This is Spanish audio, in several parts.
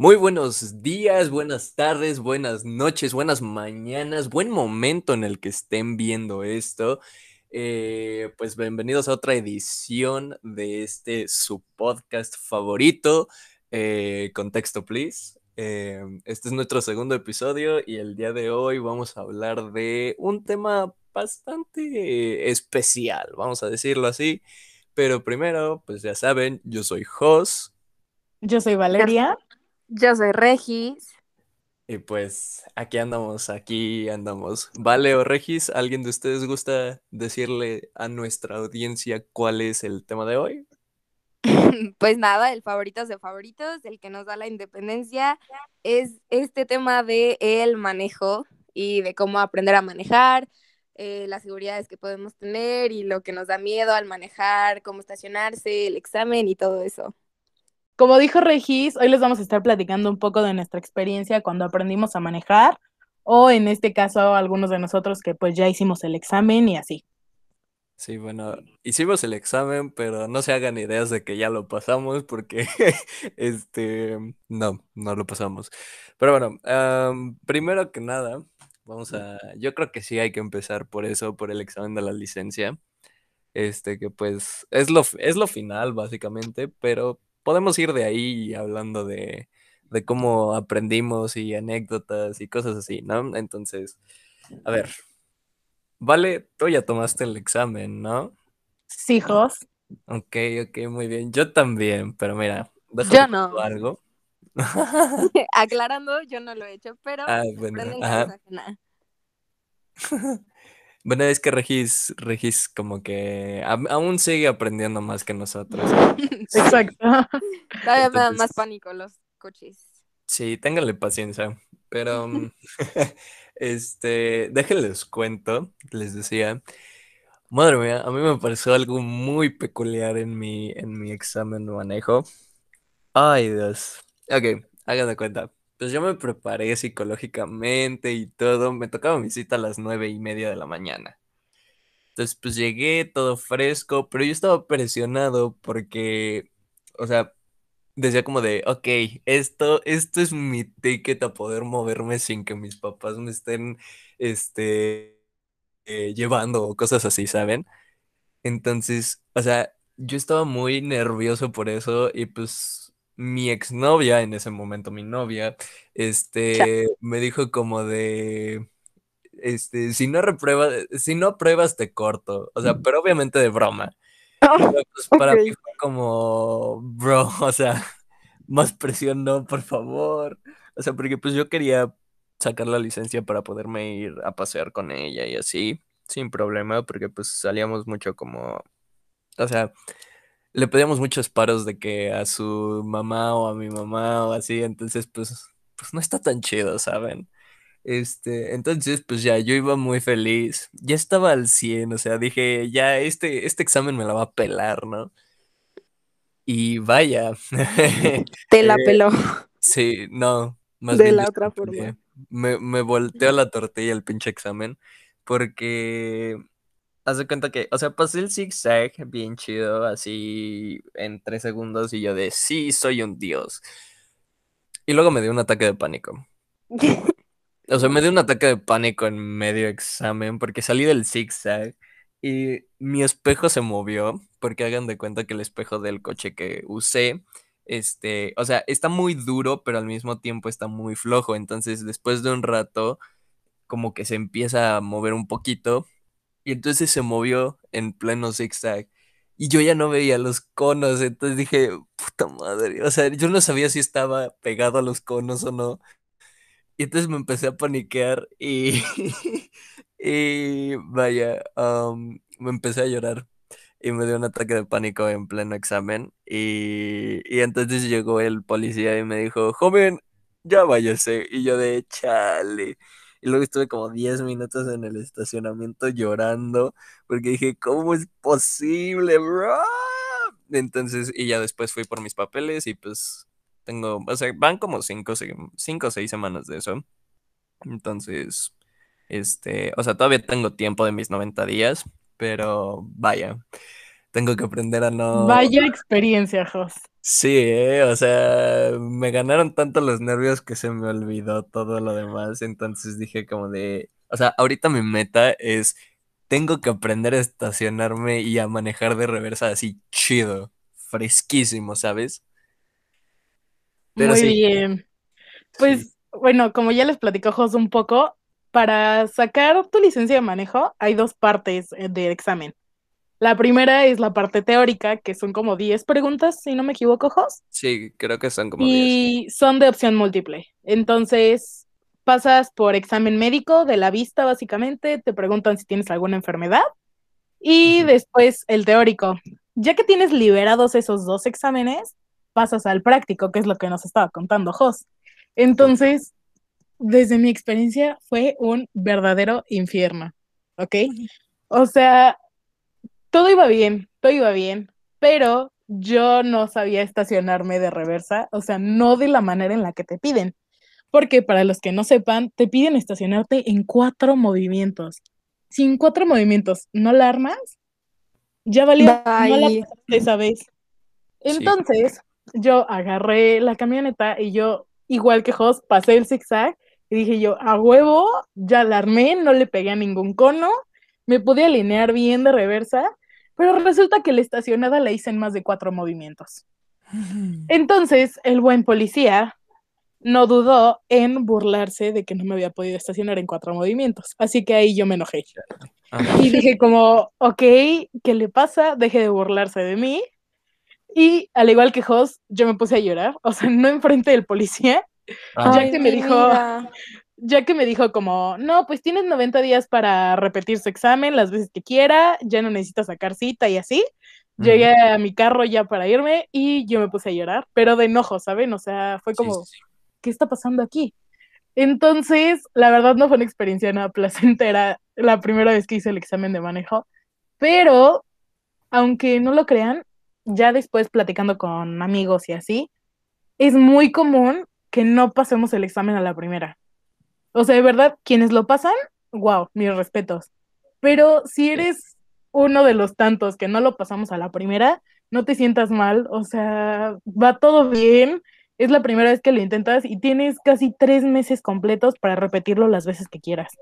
Muy buenos días, buenas tardes, buenas noches, buenas mañanas, buen momento en el que estén viendo esto. Eh, pues bienvenidos a otra edición de este su podcast favorito, eh, Contexto Please. Eh, este es nuestro segundo episodio y el día de hoy vamos a hablar de un tema bastante especial, vamos a decirlo así. Pero primero, pues ya saben, yo soy Jos. Yo soy Valeria. Yo soy Regis. Y pues aquí andamos, aquí andamos. Vale o Regis, ¿alguien de ustedes gusta decirle a nuestra audiencia cuál es el tema de hoy? Pues nada, el favoritos de favoritos, el que nos da la independencia, es este tema de el manejo y de cómo aprender a manejar, eh, las seguridades que podemos tener y lo que nos da miedo al manejar, cómo estacionarse, el examen y todo eso. Como dijo Regis, hoy les vamos a estar platicando un poco de nuestra experiencia cuando aprendimos a manejar, o en este caso algunos de nosotros que pues ya hicimos el examen y así. Sí, bueno, hicimos el examen, pero no se hagan ideas de que ya lo pasamos porque, este, no, no lo pasamos. Pero bueno, primero que nada, vamos a, yo creo que sí hay que empezar por eso, por el examen de la licencia. Este, que pues es lo, es lo final básicamente, pero podemos ir de ahí hablando de, cómo aprendimos y anécdotas y cosas así, ¿no? Entonces, a ver, vale, tú ya tomaste el examen, ¿no? Sí, Jos. Ok, ok, muy bien. Yo también, pero mira, déjame yo no. algo. Aclarando, yo no lo he hecho, pero ah, bueno, Bueno, es que Regis, Regis como que aún sigue aprendiendo más que nosotros. Exacto. Todavía me dan más pánico los coches. Sí, ténganle paciencia. Pero, mm, este, déjenles cuento, les decía. Madre mía, a mí me pareció algo muy peculiar en mi, en mi examen de manejo. Ay, Dios. Ok, hagan de cuenta pues yo me preparé psicológicamente y todo. Me tocaba mi cita a las nueve y media de la mañana. Entonces, pues llegué todo fresco, pero yo estaba presionado porque, o sea, decía como de, ok, esto, esto es mi ticket a poder moverme sin que mis papás me estén, este, eh, llevando o cosas así, ¿saben? Entonces, o sea, yo estaba muy nervioso por eso y pues mi exnovia, en ese momento mi novia, este, me dijo como de, este, si no repruebas, si no apruebas te corto, o sea, pero obviamente de broma. Pues, para mí fue como, bro, o sea, más presión no, por favor. O sea, porque pues yo quería sacar la licencia para poderme ir a pasear con ella y así, sin problema, porque pues salíamos mucho como, o sea, le pedíamos muchos paros de que a su mamá o a mi mamá o así, entonces pues, pues no está tan chido, ¿saben? Este, entonces pues ya yo iba muy feliz, ya estaba al 100, o sea, dije, ya este, este examen me la va a pelar, ¿no? Y vaya. Te la eh, peló. Sí, no, más de la otra forma. Me, me volteó la tortilla el pinche examen, porque Haz de cuenta que, o sea, pasé el zigzag bien chido, así en tres segundos, y yo de sí, soy un dios. Y luego me dio un ataque de pánico. o sea, me dio un ataque de pánico en medio examen porque salí del zigzag y mi espejo se movió, porque hagan de cuenta que el espejo del coche que usé, este, o sea, está muy duro, pero al mismo tiempo está muy flojo. Entonces, después de un rato, como que se empieza a mover un poquito y entonces se movió en pleno zigzag. Y yo ya no veía los conos, entonces dije, puta madre. O sea, yo no sabía si estaba pegado a los conos o no. Y entonces me empecé a paniquear y, y vaya, me empecé a llorar y me dio un ataque de pánico en pleno examen. Y, y entonces llegó el policía y me dijo, joven, ya váyase. Y yo de chale. Y luego estuve como 10 minutos en el estacionamiento llorando porque dije, ¿cómo es posible, bro? Entonces, y ya después fui por mis papeles y pues tengo, o sea, van como 5 o 6 semanas de eso. Entonces, este, o sea, todavía tengo tiempo de mis 90 días, pero vaya. Tengo que aprender a no... Vaya experiencia, Jos. Sí, eh, o sea, me ganaron tanto los nervios que se me olvidó todo lo demás, entonces dije como de, o sea, ahorita mi meta es, tengo que aprender a estacionarme y a manejar de reversa así chido, fresquísimo, ¿sabes? Pero Muy sí, bien. Pues sí, bueno, como ya les platicó Jos un poco, para sacar tu licencia de manejo hay dos partes eh, del examen. La primera es la parte teórica, que son como 10 preguntas, si no me equivoco, Jos, sí, creo que son como 10. y son de opción múltiple. Entonces, pasas por examen médico de la vista, básicamente, te preguntan si tienes alguna enfermedad y Ujú. después el teórico. Ya que tienes liberados esos dos exámenes, pasas al práctico, que es lo que nos estaba contando Jos. Entonces, desde mi experiencia, fue un verdadero infierno, ¿ok? O sea, todo iba bien, todo iba bien, pero yo no sabía estacionarme de reversa, o sea, no de la manera en la que te piden, porque para los que no sepan, te piden estacionarte en cuatro movimientos. Si en cuatro movimientos no la armas, ya valió, no la pasaste esa vez. Sí, Entonces, yo agarré la camioneta y yo, igual que Jos, pasé el zigzag y dije yo, a huevo, ya la armé, no le pegué a ningún cono, me pude alinear bien de reversa, pero resulta que la estacionada la hice en más de cuatro movimientos. Entonces, el buen policía no dudó en burlarse de que no me había podido estacionar en cuatro movimientos, así que ahí yo me enojé. Ajá. Y dije como, ok, ¿qué le pasa? Deje de burlarse de mí. Y al igual que Jos, yo me puse a llorar, o sea, no enfrente del policía, Ah, ya Ay, que me dijo. Ya que me dijo como, no, pues tienes 90 días para repetir su examen las veces que quiera, ya no necesitas sacar cita y así. Llegué a mi carro ya para irme y yo me puse a llorar, pero de enojo, ¿saben? O sea, fue como, sí, sí. ¿qué está pasando aquí? Entonces, la verdad no fue una experiencia nada placentera la primera vez que hice el examen de manejo, pero aunque no lo crean, ya después platicando con amigos y así, es muy común que no pasemos el examen a la primera. O sea, de verdad, quienes lo pasan, wow, mis respetos. Pero si eres uno de los tantos que no lo pasamos a la primera, no te sientas mal, o sea, va todo bien, es la primera vez que lo intentas y tienes casi tres meses completos para repetirlo las veces que quieras.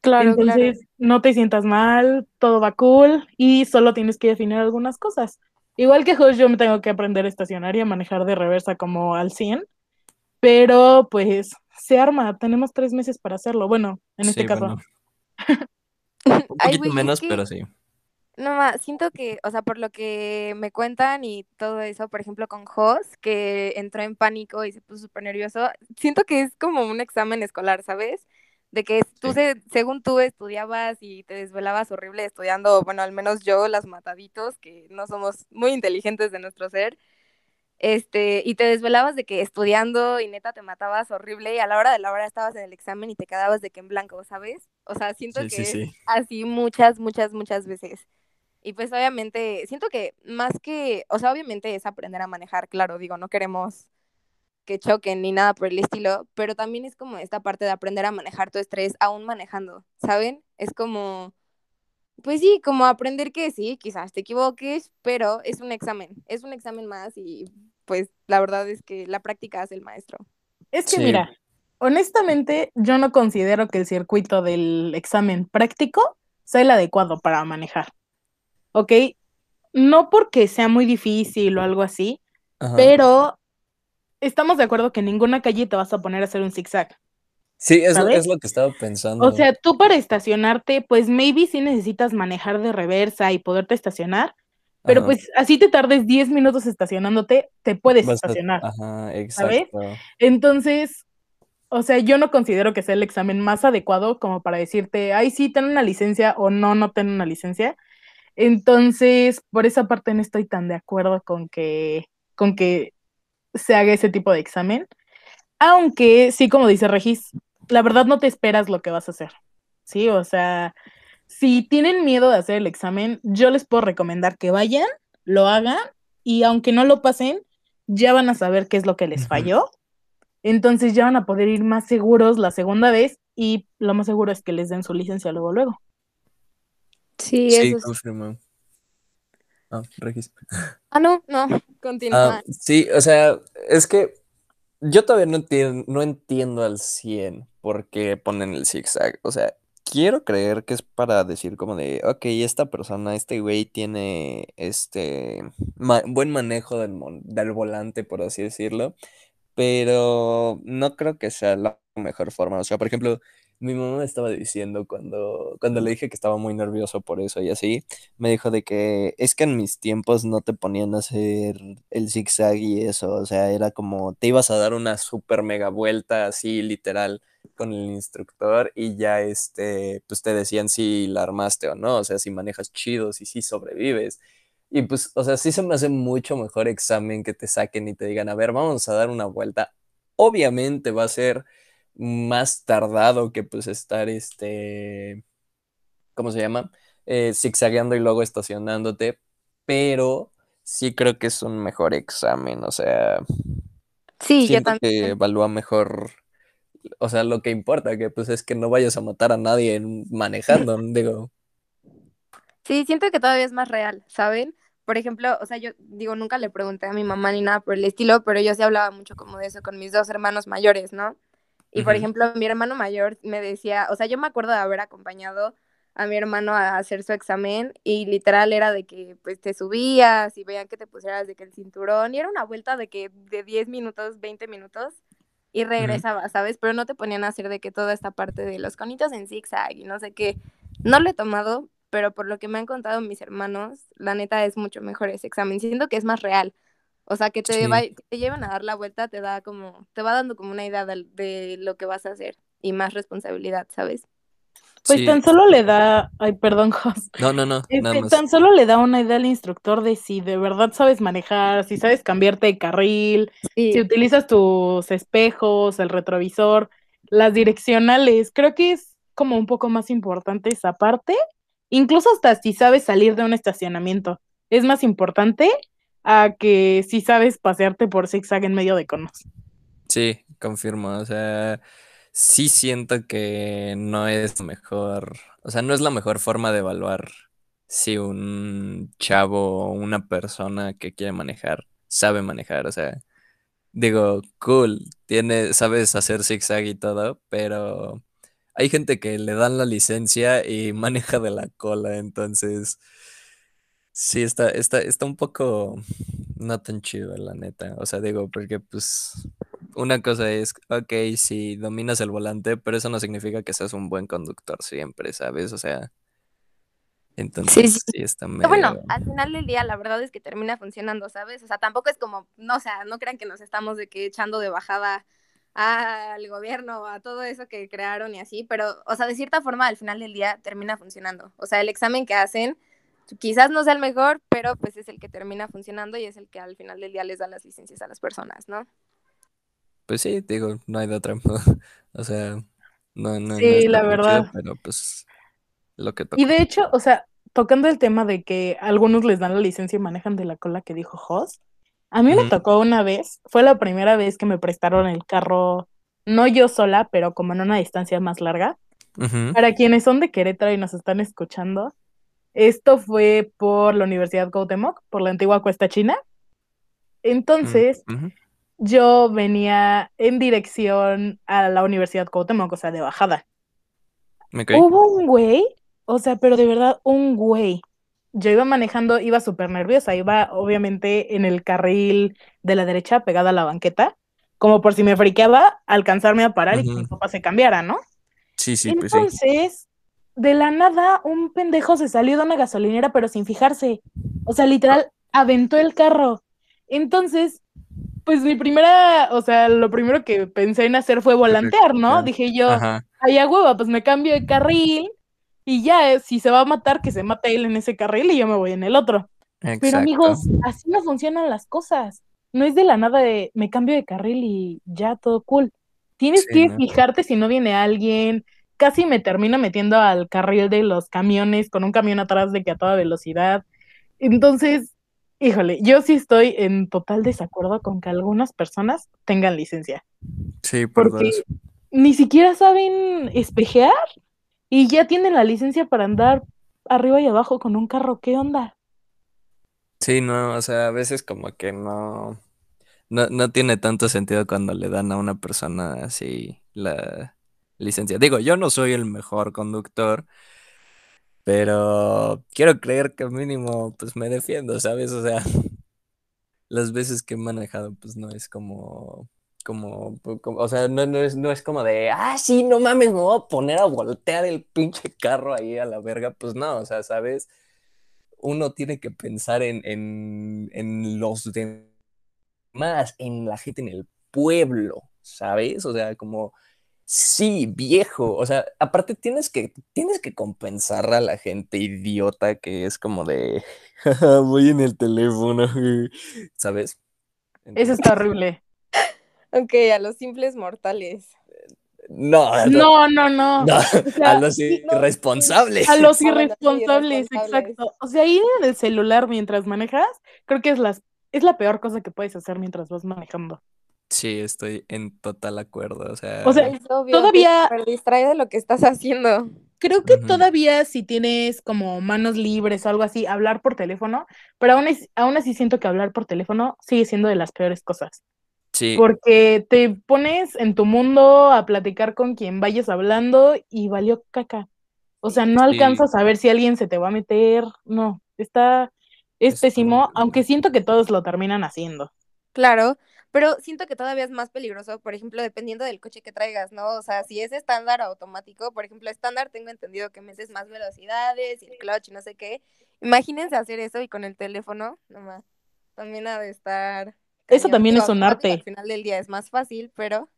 Claro, claro. Entonces, no te sientas mal, todo va cool y solo tienes que definir algunas cosas. Igual que Josh, yo me tengo que aprender a estacionar y a manejar de reversa como al 100, pero pues se arma, tenemos tres meses para hacerlo. Bueno, en este Sí, caso. bueno, un poquito menos, que, pero sí. no, ma, siento que, o sea, por lo que me cuentan y todo eso, por ejemplo, con Jos, que entró en pánico y se puso súper nervioso, siento que es como un examen escolar, ¿sabes? De que tú, Sí. se, según tú, estudiabas y te desvelabas horrible estudiando, bueno, al menos yo, las mataditos, que no somos muy inteligentes de nuestro ser, este, y te desvelabas de que estudiando y neta te matabas horrible y a la hora de la hora estabas en el examen y te quedabas de que en blanco, ¿sabes? O sea, siento Sí, que sí, es sí. así muchas, muchas, muchas veces. Y pues obviamente, siento que más que, o sea, obviamente es aprender a manejar, claro, digo, no queremos que choquen ni nada por el estilo, pero también es como esta parte de aprender a manejar tu estrés aún manejando, ¿saben? Es como, pues sí, como aprender que sí, quizás te equivoques, pero es un examen, es un examen más y pues la verdad es que la práctica hace el maestro. Es que Sí. mira, honestamente, yo no considero que el circuito del examen práctico sea el adecuado para manejar. ¿Ok? No porque sea muy difícil o algo así, Ajá. pero estamos de acuerdo que en ninguna calle te vas a poner a hacer un zigzag. Sí, es, lo- ¿sabes? es lo que estaba O pensando. sea, tú para estacionarte, pues maybe sí necesitas manejar de reversa y poderte estacionar, pero Ajá. pues así te tardes 10 minutos estacionándote, te puedes Vas a- estacionar, Ajá, ¿sabes? exacto. Entonces, o sea, yo no considero que sea el examen más adecuado como para decirte, ay, sí, ten una licencia o no, no ten una licencia. Entonces, por esa parte no estoy tan de acuerdo con que, con que se haga ese tipo de examen. Aunque sí, como dice Regis, la verdad no te esperas lo que vas a hacer. Sí, o sea, si tienen miedo de hacer el examen, yo les puedo recomendar que vayan, lo hagan y aunque no lo pasen, ya van a saber qué es lo que les falló. Entonces ya van a poder ir más seguros la segunda vez y lo más seguro es que les den su licencia luego luego. Sí, Sí, eso sí. confirmo. Ah, Regis. Ah, no, no, continúa. Ah, sí, o sea, es que yo todavía no entiendo, no entiendo al 100 por qué ponen el zigzag. O sea, quiero creer que es para decir como de, ok, esta persona, este güey tiene este buen manejo del, del volante, por así decirlo, pero no creo que sea la mejor forma. O sea, por ejemplo, mi mamá me estaba diciendo cuando, cuando le dije que estaba muy nervioso por eso y así, me dijo de que es que en mis tiempos no te ponían a hacer el zigzag y eso, o sea, era como te ibas a dar una super mega vuelta así literal con el instructor y ya este, pues te decían si la armaste o no, o sea, si manejas chido, si sí sobrevives. Y pues, o sea, sí se me hace mucho mejor examen que te saquen y te digan, a ver, vamos a dar una vuelta. Obviamente va a ser más tardado que pues estar este, ¿cómo se llama? Eh, zigzagueando y luego estacionándote, pero sí creo que es un mejor examen, o sea, Sí, yo siento que también. evalúa mejor, o sea, lo que importa, que pues es que no vayas a matar a nadie en- manejando, digo, Sí, siento que todavía es más real, ¿saben? Por ejemplo, o sea, yo digo, nunca le pregunté a mi mamá ni nada por el estilo, pero yo sí hablaba mucho como de eso con mis dos hermanos mayores, ¿no? Y por ejemplo, mi hermano mayor me decía, o sea, yo me acuerdo de haber acompañado a mi hermano a hacer su examen y literal era de que pues te subías y veían que te pusieras de que el cinturón y era una vuelta de que de 10 minutos, 20 minutos y regresaba, ¿sabes? Pero no te ponían a hacer de que toda esta parte de los conitos en zigzag y no sé qué. No lo he tomado, pero por lo que me han contado mis hermanos, la neta es mucho mejor ese examen. Siento que es más real. O sea, que te, Sí. va- que te lleven a dar la vuelta te da como, te va dando como una idea de, de lo que vas a hacer y más responsabilidad, ¿sabes? Pues Sí, tan solo le da, ay, perdón, Jos. no, no, no, nada Este, más. tan solo le da una idea al instructor de si de verdad sabes manejar, si sabes cambiarte de carril, si utilizas tus espejos, el retrovisor, las direccionales. Creo que es como un poco más importante esa parte, incluso hasta si sabes salir de un estacionamiento. Es más importante a que si sabes pasearte por zigzag en medio de conos. Sí, confirmo. O sea, sí siento que no es mejor, o sea, no es la mejor forma de evaluar si un chavo o una persona que quiere manejar sabe manejar. O sea, digo, cool, tiene, sabes hacer zigzag y todo, pero hay gente que le dan la licencia y maneja de la cola, entonces sí está, está, está un poco no tan chido, la neta. O sea, digo, porque pues una cosa es, ok, si dominas el volante, pero eso no significa que seas un buen conductor siempre, ¿sabes? O sea, sí, entonces sí. sí está Pero bueno, medio... al final del día la verdad es que termina funcionando, ¿sabes? O sea, tampoco es como, no, o sea, no crean que nos estamos de que echando de bajada al gobierno, a todo eso que crearon y así, pero, o sea, de cierta forma al final del día termina funcionando. O sea, el examen que hacen quizás no sea el mejor, pero pues es el que termina funcionando y es el que al final del día les da las licencias a las personas, ¿no? Pues sí, digo, no hay de otra. O sea, no, no, no Sí, la chido, verdad. pero pues lo que Y toca. de hecho, o sea, tocando el tema de que algunos les dan la licencia y manejan de la cola que dijo Jos, a mí me tocó una vez, fue la primera vez que me prestaron el carro, no yo sola, pero como en una distancia más larga. Para quienes son de Querétaro y nos están escuchando, esto fue por la Universidad Cuauhtémoc, por la antigua Cuesta China. mm, Entonces, yo venía en dirección a la Universidad Cuauhtémoc, o sea, de bajada. ok, Hubo un güey, o sea, pero de verdad, un güey. Yo iba manejando, iba súper nerviosa, iba obviamente en el carril de la derecha, pegada a la banqueta, como por si me friqueaba, alcanzarme a parar y que mi papá se cambiara, ¿no? Sí, sí, pues sí. De la nada, un pendejo se salió de una gasolinera, pero sin fijarse. O sea, literal, aventó el carro. Entonces, pues mi primera, o sea, lo primero que pensé en hacer fue volantear, ¿no? Dije yo, ay, a hueva, pues me cambio de carril y ya, eh, si se va a matar, que se mate él en ese carril y yo me voy en el otro. Pero amigos, así no funcionan las cosas. No es de la nada de me cambio de carril y ya todo cool. Tienes Sí, que ¿no? fijarte si no viene alguien. Casi me termino metiendo al carril de los camiones con un camión atrás de que a toda velocidad. Entonces, híjole, yo sí estoy en total desacuerdo con que algunas personas tengan licencia, Sí, por porque ni siquiera saben espejear y ya tienen la licencia para andar arriba y abajo con un carro. ¿Qué onda? Sí, no, o sea, a veces como que no, no, no tiene tanto sentido cuando le dan a una persona así la licencia. Digo, yo no soy el mejor conductor, pero quiero creer que mínimo pues me defiendo, ¿sabes? O sea, las veces que he manejado pues no es como, como, o sea, no, no es, no es como de, ah, sí, no mames, me voy a poner a voltear el pinche carro ahí a la verga, pues no, o sea, ¿sabes? Uno tiene que pensar en, en, en los demás, en la gente en el pueblo, ¿sabes? O sea, como, sí, viejo, o sea, aparte tienes que, tienes que compensar a la gente idiota que es como de, "Jaja, voy en el teléfono, ¿sabes? Eso está horrible. Ok, a los simples mortales. No, no, No, no, no. no, O sea, a los irresponsables. A los irresponsables, exacto. O sea, ir en el celular mientras manejas, creo que es la, es la peor cosa que puedes hacer mientras vas manejando. Sí, estoy en total acuerdo, o sea, O sea, Es obvio, todavía- te distrae de lo que estás haciendo. Creo que todavía si tienes como manos libres o algo así, hablar por teléfono, pero aún, es- aún así siento que hablar por teléfono sigue siendo de las peores cosas. sí, Porque te pones en tu mundo a platicar con quien vayas hablando y valió caca. O sea, no Sí. alcanzas a ver si alguien se te va a meter. No, está, es pésimo, aunque siento que todos lo terminan haciendo. Claro, pero siento que todavía es más peligroso, por ejemplo, dependiendo del coche que traigas, ¿no? O sea, si es estándar o automático, por ejemplo, estándar tengo entendido que metes más velocidades y el clutch y no sé qué. Imagínense hacer eso y con el teléfono, nomás. También ha de estar. Eso también Digo, es un arte. Al final del día es más fácil, pero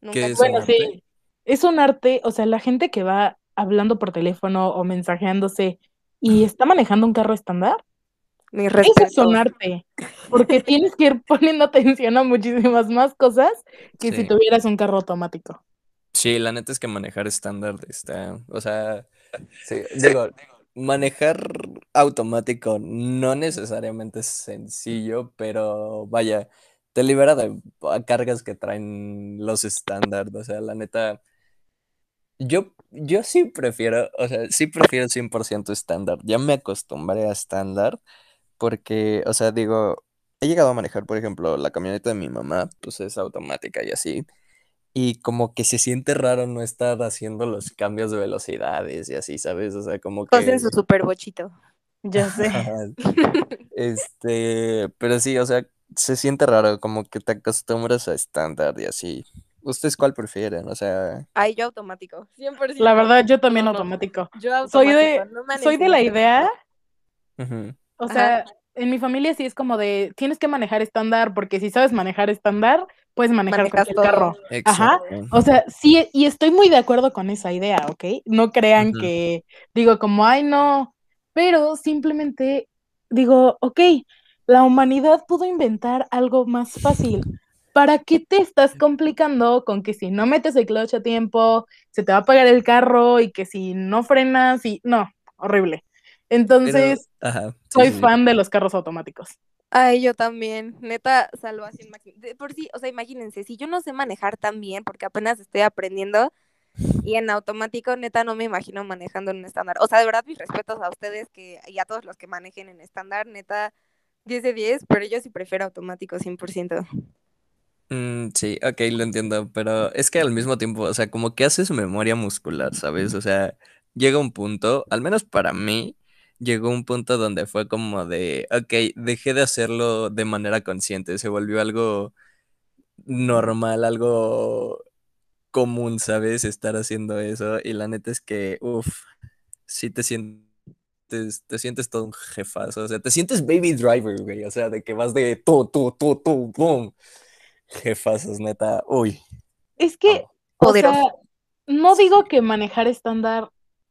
nunca ¿Qué se es Bueno, un sabe. arte? sí, es un arte, o sea, la gente que va hablando por teléfono o mensajeándose y está manejando un carro estándar, Mis eso es respetos. un arte, porque tienes que ir poniendo atención a muchísimas más cosas que si tuvieras un carro automático. Sí, la neta es que manejar estándar está, o sea, sí, digo, manejar automático no necesariamente es sencillo, pero vaya, te libera de cargas que traen los estándar, o sea, la neta, yo, yo sí prefiero, o sea, sí prefiero 100% estándar, ya me acostumbré a estándar, porque, o sea, digo, he llegado a manejar, por ejemplo, la camioneta de mi mamá, pues es automática y así. Y como que se siente raro no estar haciendo los cambios de velocidades y así, ¿sabes? O sea, como que... Hacen su super bochito. Ya sé. Este, pero sí, o sea, se siente raro, como que te acostumbras a estándar y así. ¿Ustedes cuál prefieren? O sea, Ay, yo automático. 100%. La verdad, yo también No, no. automático. Yo Soy automático. de, no me han soy de la idea, ujú, o Ajá. sea, en mi familia sí es como de, tienes que manejar estándar, porque si sabes manejar estándar, puedes manejar Manejas cualquier todo. carro. Ajá. O sea, sí, y estoy muy de acuerdo con esa idea, ¿ok? No crean que digo como, ay, no, pero simplemente digo, ok, la humanidad pudo inventar algo más fácil. ¿Para qué te estás complicando con que si no metes el clutch a tiempo, se te va a apagar el carro y que si no frenas y no, horrible. Pero, Entonces, ajá, sí, soy sí, fan de los carros automáticos. Ay, yo también. Neta, salvación por sí, o sea, imagínense, si yo no sé manejar tan bien, porque apenas estoy aprendiendo, y en automático, neta, no me imagino manejando en un estándar. O sea, de verdad, mis respetos a ustedes que, y a todos los que manejen en estándar, neta, 10 de 10, pero yo sí prefiero automático 100%. Mm, sí, ok, lo entiendo, pero es que al mismo tiempo, o sea, como que haces memoria muscular, ¿sabes? O sea, llega un punto, al menos para mí, llegó un punto donde fue como de, ok, dejé de hacerlo de manera consciente, se volvió algo normal, algo común, ¿sabes? Estar haciendo eso, y la neta es que, uff, sí te sientes, te sientes todo un jefazo, o sea, te sientes baby driver, güey, o sea, de que vas de tú, tú, tú, tú, boom. Jefazos, neta. Uy. Es que, Oh. o Poderoso. sea, no digo que manejar estándar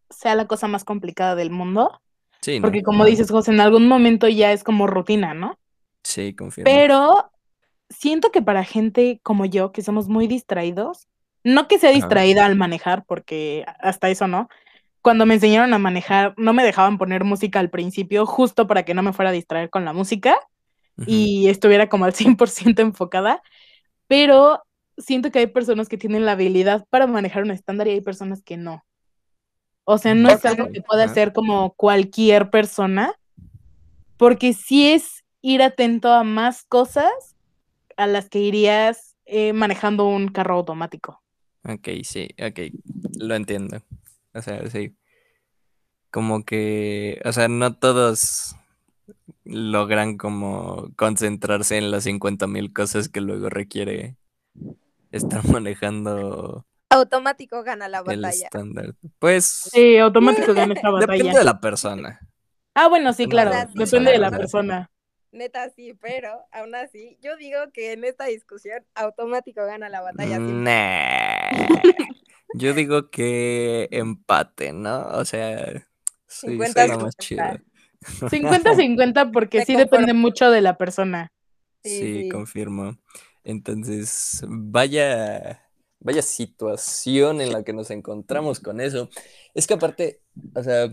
sea la cosa más complicada del mundo, Sí, ¿no? porque como dices, José, en algún momento ya es como rutina, ¿no? Sí, confirmo. Pero siento que para gente como yo, que somos muy distraídos, no que sea distraída al manejar, porque hasta eso no. Cuando me enseñaron a manejar, no me dejaban poner música al principio, justo para que no me fuera a distraer con la música y estuviera como al 100% enfocada. Pero siento que hay personas que tienen la habilidad para manejar un estándar y hay personas que no. O sea, no es algo que pueda hacer como cualquier persona, porque sí es ir atento a más cosas a las que irías eh, manejando un carro automático. Ok, sí, ok, lo entiendo. O sea, sí. Como que, o sea, no todos logran como concentrarse en las 50 mil cosas que luego requiere estar manejando Automático gana la el batalla. estándar. Pues Sí, automático gana esta depende batalla. de la persona. Ah, bueno, sí, Depende claro, de la depende de la persona. persona. Neta, sí, pero aún así, yo digo que en esta discusión automático gana la batalla. Nah. Yo digo que empate, ¿no? O sea, sí, 50, suena más 50. chido. 50-50 porque Me sí depende mucho de la persona. Sí, Sí, sí. confirmo. Entonces, vaya, vaya situación en la que nos encontramos con eso. Es que aparte, o sea,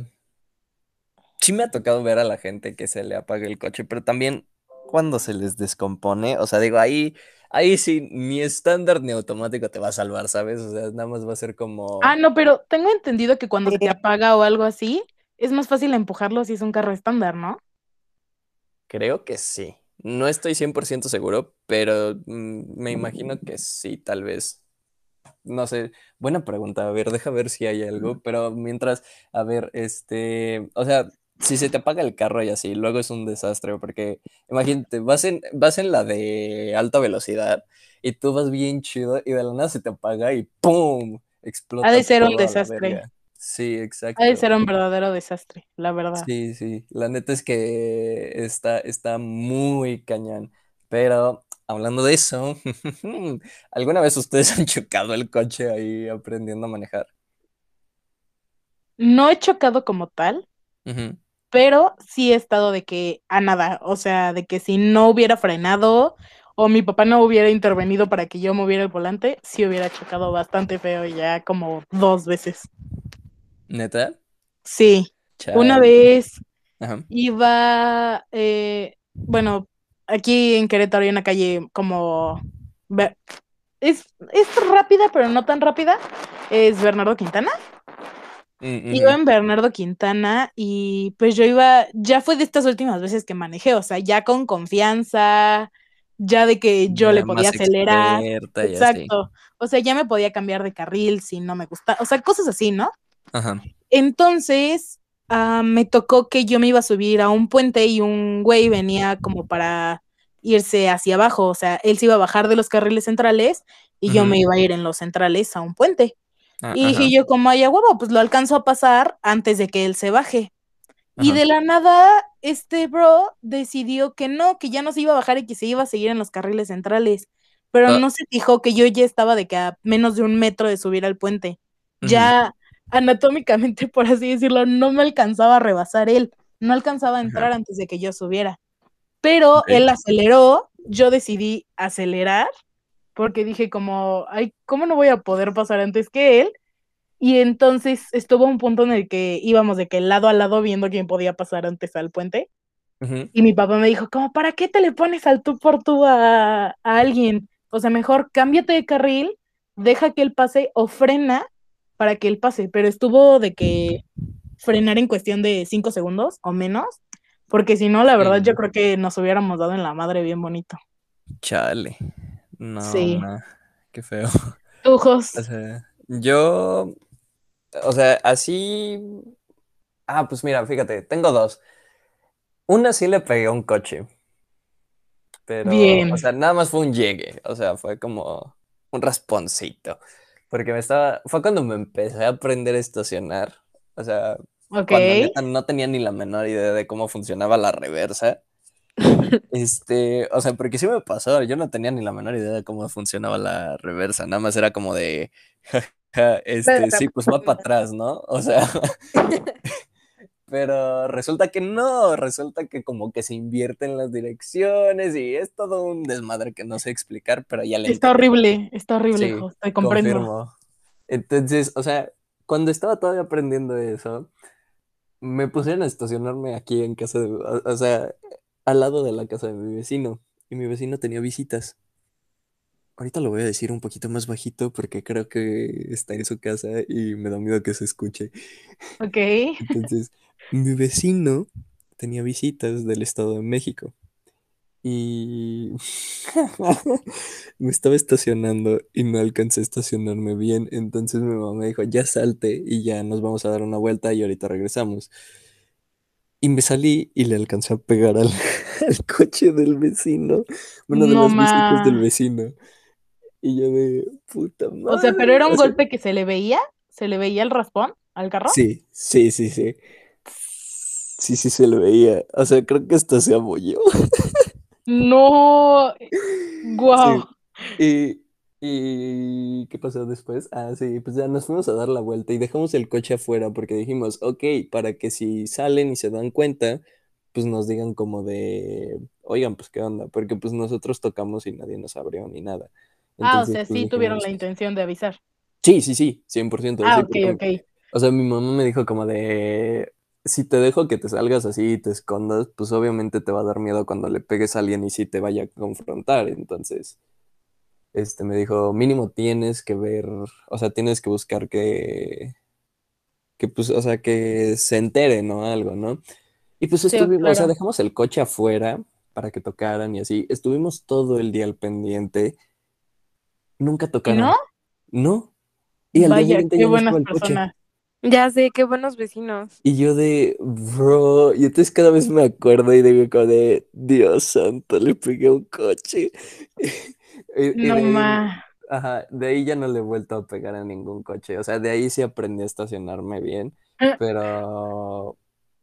sí me ha tocado ver a la gente que se le apaga el coche, pero también cuando se les descompone, o sea, digo, ahí, ahí sí, ni estándar ni automático te va a salvar, ¿sabes? O sea, nada más va a ser como... Ah, no, pero tengo entendido que cuando se te apaga o algo así, es más fácil empujarlo si es un carro estándar, ¿no? Creo que sí. No estoy 100% seguro, pero mm, me imagino que sí, tal vez. No sé, buena pregunta. A ver, deja ver si hay algo, pero mientras, a ver, este, o sea, si se te apaga el carro y así, luego es un desastre, porque imagínate, vas en, vas en la de alta velocidad y tú vas bien chido y de la nada se te apaga y ¡pum! Explota Ha de ser un desastre. Sí, exacto. Ha de ser un verdadero desastre, la verdad. Sí, sí, la neta es que está, está muy cañón. Pero hablando de eso, ¿alguna vez ustedes han chocado el coche ahí aprendiendo a manejar? No he chocado como tal, pero sí he estado de que a nada, o sea, de que si no hubiera frenado o mi papá no hubiera intervenido para que yo moviera el volante, sí hubiera chocado bastante feo ya como dos veces. ¿Neta? Sí, una vez Ajá. iba, eh, bueno, aquí en Querétaro hay una calle como, es, es rápida, pero no tan rápida, es Bernardo Quintana. Mm, Iba en Bernardo Quintana y pues yo iba, ya fue de estas últimas veces que manejé, o sea, ya con confianza, ya de que yo le podía acelerar, experta exacto, o sea, ya me podía cambiar de carril si no me gusta, o sea, cosas así, ¿no? Ajá. Entonces, ah, me tocó que yo me iba a subir a un puente y un güey venía como para irse hacia abajo, o sea, él se iba a bajar de los carriles centrales y yo me iba a ir en los centrales a un puente. Ah, Y dije yo, como ay, huevo, pues lo alcanzo a pasar antes de que él se baje. Y de la nada, este bro decidió que no, que ya no se iba a bajar y que se iba a seguir en los carriles centrales. Pero Ah. no se fijó que yo ya estaba de que a menos de un metro de subir al puente. Ya anatómicamente, por así decirlo, no me alcanzaba a rebasar él. No alcanzaba a entrar Ajá. antes de que yo subiera. Pero él aceleró, yo decidí acelerar porque dije como, ay, ¿cómo no voy a poder pasar antes que él? Y entonces estuvo un punto en el que íbamos de que lado a lado viendo quién podía pasar antes al puente. Y mi papá me dijo, como, ¿para qué te le pones al tú por tú a, a alguien? O sea, mejor cámbiate de carril, deja que él pase o frena para que él pase. Pero estuvo de que frenar en cuestión de cinco segundos o menos, porque si no, la verdad, Sí. yo creo que nos hubiéramos dado en la madre bien bonito. Chale. No, Sí. qué feo. Tú, Jos, O sea, yo, o sea, así. Ah, pues mira, fíjate, tengo dos. Una sí le pegué a un coche, pero, Bien. o sea, nada más fue un llegue, o sea, fue como un rasponcito, porque me estaba, fue cuando me empecé a aprender a estacionar, o sea, ok. cuando no tenía ni la menor idea de cómo funcionaba la reversa. Este, o sea, porque sí me pasó, yo no tenía ni la menor idea de cómo funcionaba la reversa, nada más era como de, este, sí, pues va para atrás, ¿no? O sea, pero resulta que no, resulta que como que se invierten las direcciones y es todo un desmadre que no sé explicar, pero ya le Está horrible, está horrible, Sí, Jos, te comprendo. confirmo. Entonces, o sea, cuando estaba todavía aprendiendo eso, me pusieron a estacionarme aquí en casa de, o, o sea, al lado de la casa de mi vecino. Y mi vecino tenía visitas. Ahorita lo voy a decir un poquito más bajito porque creo que está en su casa y me da miedo que se escuche. Ok. Entonces, mi vecino tenía visitas del Estado de México. Y me estaba estacionando y no alcancé a estacionarme bien. Entonces mi mamá me dijo, ya salte y ya nos vamos a dar una vuelta y ahorita regresamos. Y me salí y le alcancé a pegar al, al coche del vecino, bueno, de No las visitas del vecino. Y yo de puta O sea, pero madre. era un O sea, golpe que se le veía, se le veía el raspón al carro. sí, sí, sí, sí. Sí, sí se le veía. O sea, creo que hasta se abolló. No, guau. Sí. Y, y ¿qué pasó después? Ah, sí, pues ya nos fuimos a dar la vuelta y dejamos el coche afuera porque dijimos, ok, para que si salen y se dan cuenta, pues nos digan como de, oigan, pues qué onda, porque pues nosotros tocamos y nadie nos abrió ni nada. Ah, o sea, pues sí tuvieron la intención de avisar. sí, sí, sí, 100%, Ah, sí, ok, porque, ok. o sea, mi mamá me dijo como de, si te dejo que te salgas así y te escondas, pues obviamente te va a dar miedo cuando le pegues a alguien y si te vaya a confrontar, entonces este, me dijo, mínimo tienes que ver, o sea, tienes que buscar que, que pues, o sea, que se entere, ¿no? Algo, ¿no? Y pues Sí, estuvimos, o sea, dejamos el coche afuera para que tocaran y así. Estuvimos todo el día al pendiente. Nunca ¿Y tocaron. no? No. Y al día Vaya, siguiente qué buenas personas. Ya sé, qué buenos vecinos. Y yo de, bro, y entonces cada vez me acuerdo y digo como de, Dios santo, le pegué un coche. Y, y No de ma. ajá, de ahí ya no le he vuelto a pegar a ningún coche. O sea, de ahí sí aprendí a estacionarme bien, Eh, pero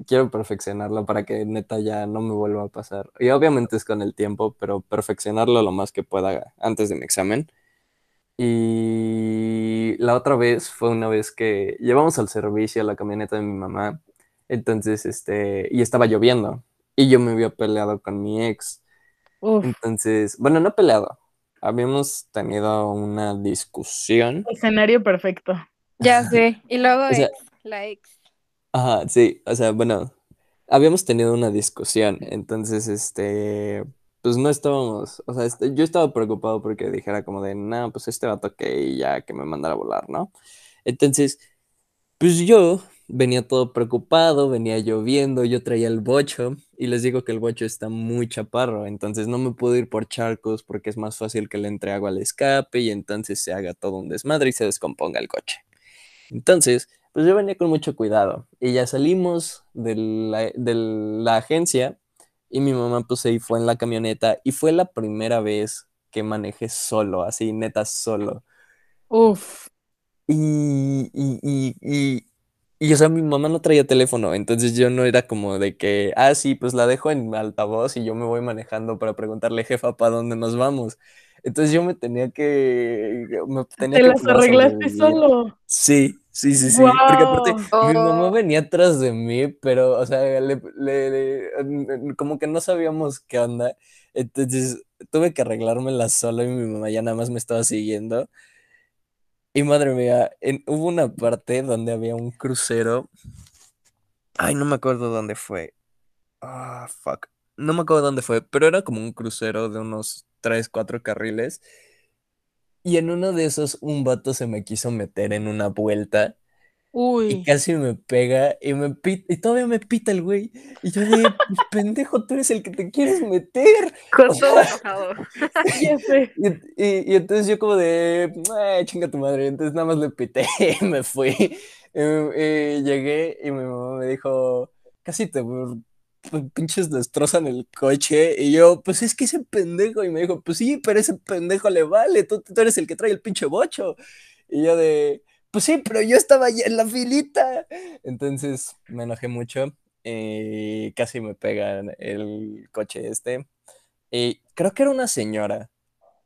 quiero perfeccionarlo para que neta ya no me vuelva a pasar. Y obviamente es con el tiempo, pero perfeccionarlo lo más que pueda antes de mi examen. Y la otra vez fue una vez que llevamos al servicio la camioneta de mi mamá. Entonces, este, y estaba lloviendo. Y yo me había peleado con mi ex. Uf, Entonces, bueno, no peleado. Habíamos tenido una discusión. escenario perfecto. Ya sé. Y luego O sea, ex, la ex. ajá, sí, o sea, bueno, habíamos tenido una discusión. Entonces, este, pues no estábamos, o sea, este, yo estaba preocupado porque dijera como de, no, pues este vato que y ya que me mandara a volar, ¿no? Entonces, Pues yo venía todo preocupado, venía lloviendo, yo traía el bocho y les digo que el bocho está muy chaparro, entonces no me puedo ir por charcos porque es más fácil que le entre agua al escape y entonces se haga todo un desmadre y se descomponga el coche. Entonces, pues yo venía con mucho cuidado y ya salimos de la, de la agencia y mi mamá pues ahí fue en la camioneta y fue la primera vez que manejé solo, así neta solo. Uf. Y, y, y, y, y, o sea, mi mamá no traía teléfono, entonces yo no era como de que, ah, sí, pues la dejo en altavoz y yo me voy manejando para preguntarle, jefa, ¿para dónde nos vamos? Entonces yo me tenía que, me tenía Te que las arreglaste solo. Sí, sí, sí, sí, porque aparte Wow. mi mamá Oh, venía atrás de mí, pero, o sea, le, le- le- como que no sabíamos qué onda, entonces tuve que arreglármela sola y mi mamá ya nada más me estaba siguiendo. Y madre mía, en- hubo una parte donde había un crucero. Ay, no me acuerdo dónde fue. Ah, fuck. No me acuerdo dónde fue, pero era como un crucero de unos 3, 4 carriles. Y en uno de esos un vato se me quiso meter en una vuelta y Uy. casi me pega y me pita, y todavía me pita el güey. Y yo de, "Pues, pendejo, tú eres el que te quieres meter. Con todo enojado. Y, y- y entonces yo como de, "Ay, chinga tu madre, entonces nada más le pité y me fui. Y, y llegué y mi mamá me dijo, casi te pinches destrozan el coche. Y yo, pues es que ese pendejo. Y me dijo, pues sí, pero ese pendejo le vale, tú, tú eres el que trae el pinche bocho. Y yo de, pues sí, pero yo estaba ya en la filita. Entonces me enojé mucho y casi me pegan el coche este. Y creo que era una señora.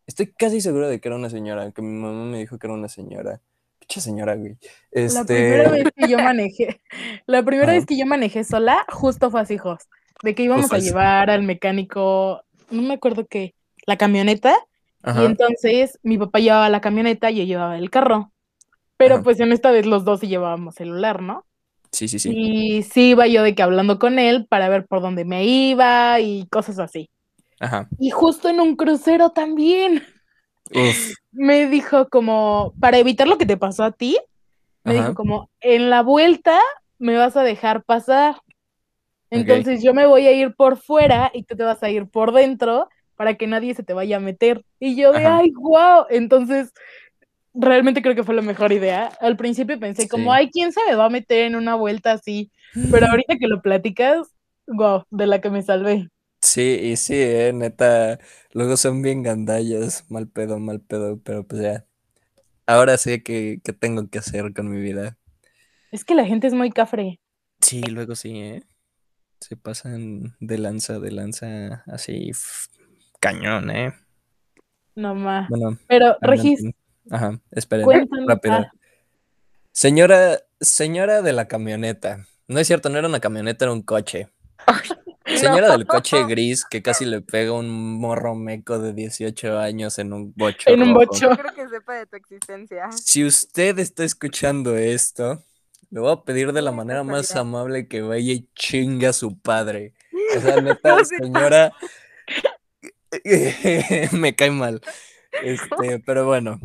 Estoy casi seguro de que era una señora, que mi mamá me dijo que era una señora. Pinche señora, güey. La primera Este. vez que yo manejé, la primera vez que yo manejé sola, justo fue así, Jos, de que íbamos a llevar al mecánico, no me acuerdo qué, la camioneta, y entonces mi papá llevaba la camioneta y yo llevaba el carro. Pero Ajá. pues en esta vez los dos sí llevábamos celular, ¿no? Sí, sí, sí. Y sí iba yo de que hablando con él para ver por dónde me iba y cosas así. Ajá. Y justo en un crucero también Uf. me dijo como, para evitar lo que te pasó a ti, me dijo como, en la vuelta me vas a dejar pasar. Entonces yo me voy a ir por fuera y tú te vas a ir por dentro para que nadie se te vaya a meter. Y yo de, Ajá. ay, wow. Entonces, realmente creo que fue la mejor idea. Al principio pensé como, Sí. ay, ¿quién se me va a meter en una vuelta así? Pero ahorita que lo platicas, wow, de la que me salvé. Sí, y sí, eh, neta, luego son bien gandallas, mal pedo, mal pedo, pero pues ya, ahora sé que, que tengo que hacer con mi vida. Es que la gente es muy cafre. Sí, luego sí, ¿eh? Se pasan de lanza, de lanza, así, cañón, ¿eh? No más. Bueno, Pero. Regis, Ajá, esperen, cuéntanos. rápido. ah, Señora, señora de la camioneta. No es cierto, no era una camioneta, era un coche. Señora del coche gris que casi le pega un morro meco de 18 años en un bocho En un rojo. bocho. No creo que sepa de tu existencia. Si usted está escuchando esto, le voy a pedir de la manera más amable que vaya y chinga a su padre. O sea, neta, señora, me cae mal. Este, pero bueno,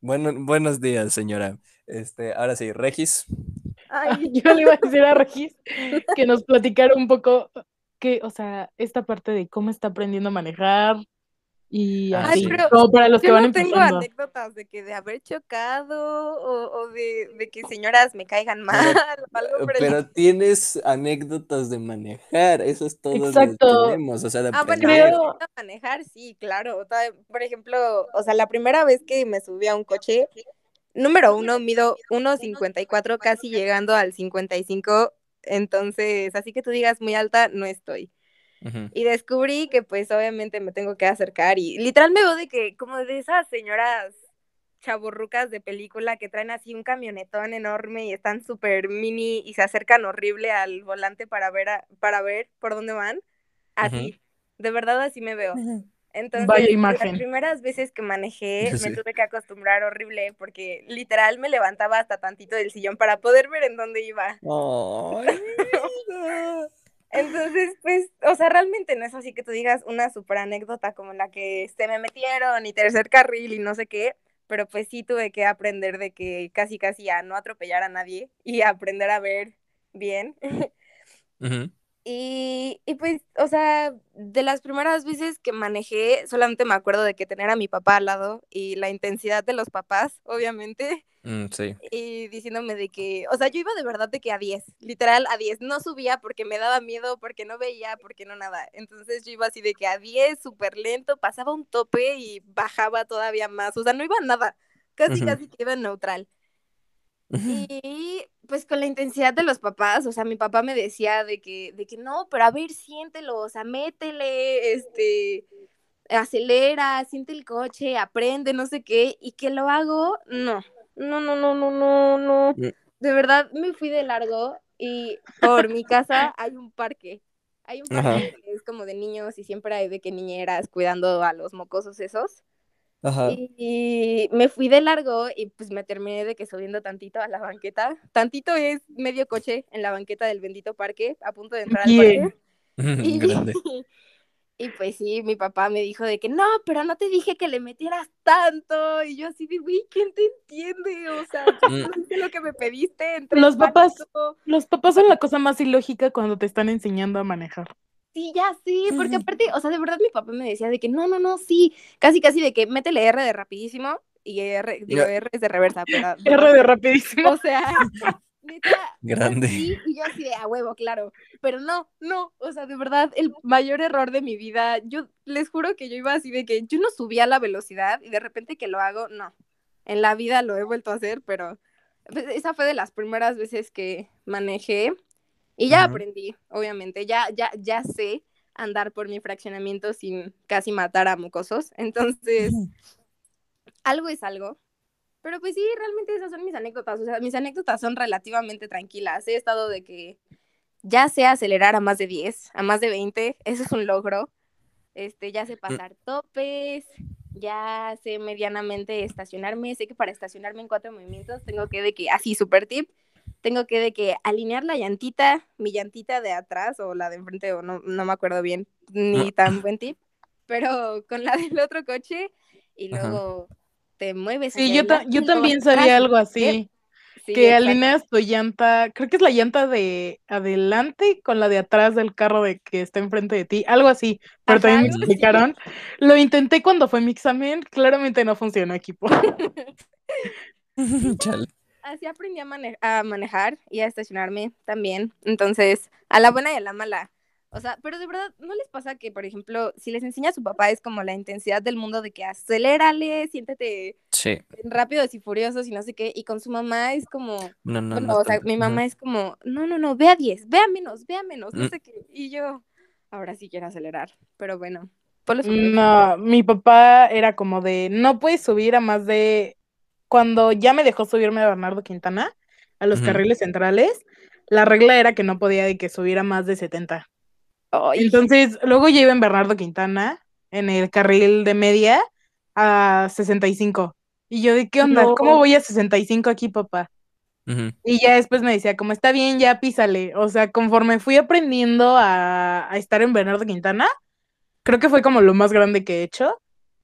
bueno, buenos días, señora. Este, ahora sí, Regis. Ay, Yo le iba a decir a Regis que nos platicara un poco que, o sea, esta parte de cómo está aprendiendo a manejar y así. sí. pero Como para los que yo van no tengo empezando. anécdotas de que de haber chocado o, o de, de que señoras me caigan mal o algo por el Pero tienes anécdotas de manejar, eso es todo lo que Exacto. tenemos, o sea, de Ah, bueno. Creo- a manejar, sí, claro. Por ejemplo, o sea, la primera vez que me subí a un coche, número uno, mido 1.54, casi llegando al 55. Entonces, así que tú digas muy alta, no estoy. Y descubrí que pues obviamente me tengo que acercar y literal me veo de que como de esas señoras chaborrucas de película que traen así un camionetón enorme y están súper mini y se acercan horrible al volante para ver a- para ver por dónde van. Así, de verdad así me veo. Entonces, Vaya las primeras veces que manejé me tuve que acostumbrar horrible porque literal me levantaba hasta tantito del sillón para poder ver en dónde iba. Entonces, pues, o sea, realmente no es así que tú digas una super anécdota como la que se me metieron y tercer carril y no sé qué, pero pues sí tuve que aprender de que casi casi a no atropellar a nadie y aprender a ver bien. Ujú, Y, y pues, o sea, de las primeras veces que manejé, solamente me acuerdo de que tener a mi papá al lado y la intensidad de los papás, obviamente, mm, sí. y diciéndome de que, o sea, yo iba de verdad de que a 10, literal a 10, no subía porque me daba miedo, porque no veía, porque no nada. Entonces yo iba así de que a 10, súper lento, pasaba un tope y bajaba todavía más, o sea, no iba a nada, casi casi que iba en neutral. Y pues con la intensidad de los papás, o sea, mi papá me decía de que, de que no, pero a ver, siéntelo, o sea, métele, este, acelera, siente el coche, aprende, no sé qué, y que lo hago, no, no, no, no, no, no, no. Mm. De verdad me fui de largo y por mi casa hay un parque. Hay un Ajá. parque que es como de niños y siempre hay de que niñeras cuidando a los mocosos esos. Ajá. Y me fui de largo y pues me terminé de que subiendo tantito a la banqueta. Tantito es medio coche en la banqueta del bendito parque, a punto de entrar al parque. Y, Grande. y pues sí, mi papá me dijo de que no, pero no te dije que le metieras tanto. Y yo así de, güey, ¿quién te entiende? O sea, pues, Mm. no hice lo que me pediste. entré Los papás-. Los papás son la cosa más ilógica cuando te están enseñando a manejar. Sí, ya sí, porque aparte, o sea, de verdad mi papá me decía de que no, no, no, sí, casi, casi de que métele R de rapidísimo y R, digo. R es de reversa, pero... R de rapidísimo. O sea, neta, Grande. sí, y yo así de a huevo, claro. Pero no, no, o sea, de verdad, el mayor error de mi vida, yo les juro que yo iba así de que yo no subía la velocidad y de repente que lo hago, no. En la vida lo he vuelto a hacer, pero pues, esa fue de las primeras veces que manejé y ya aprendí, obviamente, ya, ya, ya sé andar por mi fraccionamiento sin casi matar a mocosos. Entonces, algo es algo. Pero pues sí, realmente esas son mis anécdotas. O sea, mis anécdotas son relativamente tranquilas. He estado de que ya sé acelerar a más de 10, a más de 20. Eso es un logro. Este, ya sé pasar topes, ya sé medianamente estacionarme. Sé que para estacionarme en cuatro movimientos tengo que de que, así, super tip, tengo que de que alinear la llantita, mi llantita de atrás o la de enfrente, o no, no me acuerdo bien, ni tan buen tip, pero con la del otro coche y Ajá. luego te mueves. Sí, yo, ta- yo también sabía algo sé así. qué. Sí, que exacto. alineas tu llanta, creo que es la llanta de adelante con la de atrás del carro de que está enfrente de ti, algo así, pero Ajá, también me explicaron. Lo intenté cuando fue mi examen, claramente no funcionó equipo. Chale. Así aprendí a, mane- a manejar y a estacionarme también. Entonces, a la buena y a la mala. O sea, pero de verdad, ¿no les pasa que, por ejemplo, si les enseña a su papá es como la intensidad del mundo de que acelérale, siéntete Sí. rápidos y furiosos y no sé qué, y con su mamá es como, No, no, bueno, no o sea, tanto. mi mamá es como, no, no, no, ve a 10, ve a menos, ve a menos, no Mm. sé qué, y yo, ahora sí quiero acelerar, pero bueno, por los. No, mi papá era como de, no puedes subir a más de, cuando ya me dejó subirme a Bernardo Quintana, a los carriles centrales, la regla era que no podía de que subiera más de 70. Ay, Entonces, luego ya iba en Bernardo Quintana, en el carril de media, a 65. Y yo de, ¿qué onda? No. ¿Cómo voy a 65 aquí, papá? Y ya después me decía, como está bien, ya písale. O sea, conforme fui aprendiendo a, a estar en Bernardo Quintana, creo que fue como lo más grande que he hecho.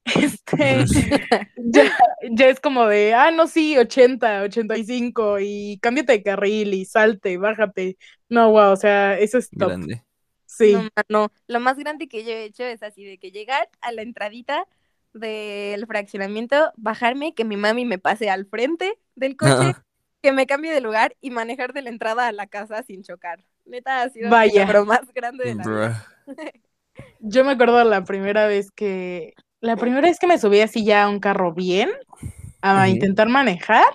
Este, ya, ya es como de, ah, no, sí, 80, 85, y cámbiate de carril y salte, bájate. No, wow, o sea, eso es top. Grande. Sí. No, no, lo más grande que yo he hecho es así de que llegar a la entradita del fraccionamiento, bajarme, que mi mami me pase al frente del coche, que me cambie de lugar y manejar de la entrada a la casa sin chocar. Neta, ha sido Vaya. más grande de la vida. Yo me acuerdo la primera vez que, la primera vez que me subí así ya a un carro bien, a intentar manejar,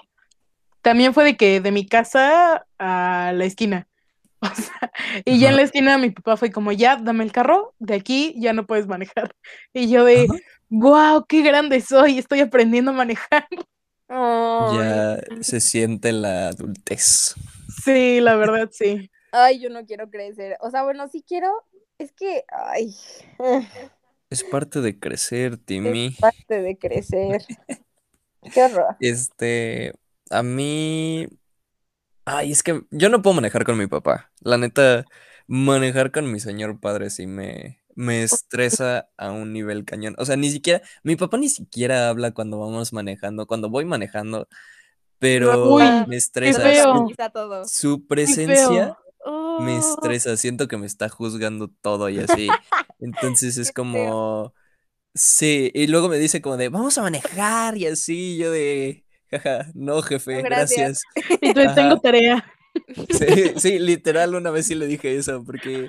también fue de que de mi casa a la esquina. O sea, y ya en la esquina mi papá fue como, ya, dame el carro, de aquí ya no puedes manejar. Y yo de, wow, qué grande soy, estoy aprendiendo a manejar. Ay, Ya se siente la adultez. Sí, la verdad, sí. ay, yo no quiero crecer. O sea, bueno, sí quiero, es que, ay, Es parte de crecer, Timmy. es parte de crecer. Qué horror. Este, a mí, ay, es que yo no puedo manejar con mi papá. La neta, manejar con mi señor padre sí me, me estresa a un nivel cañón. O sea, ni siquiera, mi papá ni siquiera habla cuando vamos manejando, cuando voy manejando, pero Uy, me estresa. Su, su Qué presencia feo. Me estresa, siento que me está juzgando todo y así. Entonces es como, sí, y luego me dice como de, vamos a manejar y así, yo de, jaja, no, jefe, No, gracias. gracias. Y entonces tengo tarea. Sí, sí, literal, una vez sí le dije eso, porque,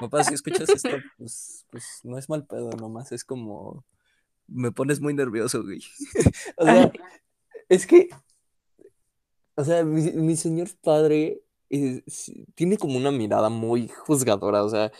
papá, si escuchas esto, pues, pues no es mal pedo, nomás es como, me pones muy nervioso, güey. O sea, es que, o sea, mi, mi señor padre eh, tiene como una mirada muy juzgadora, o sea,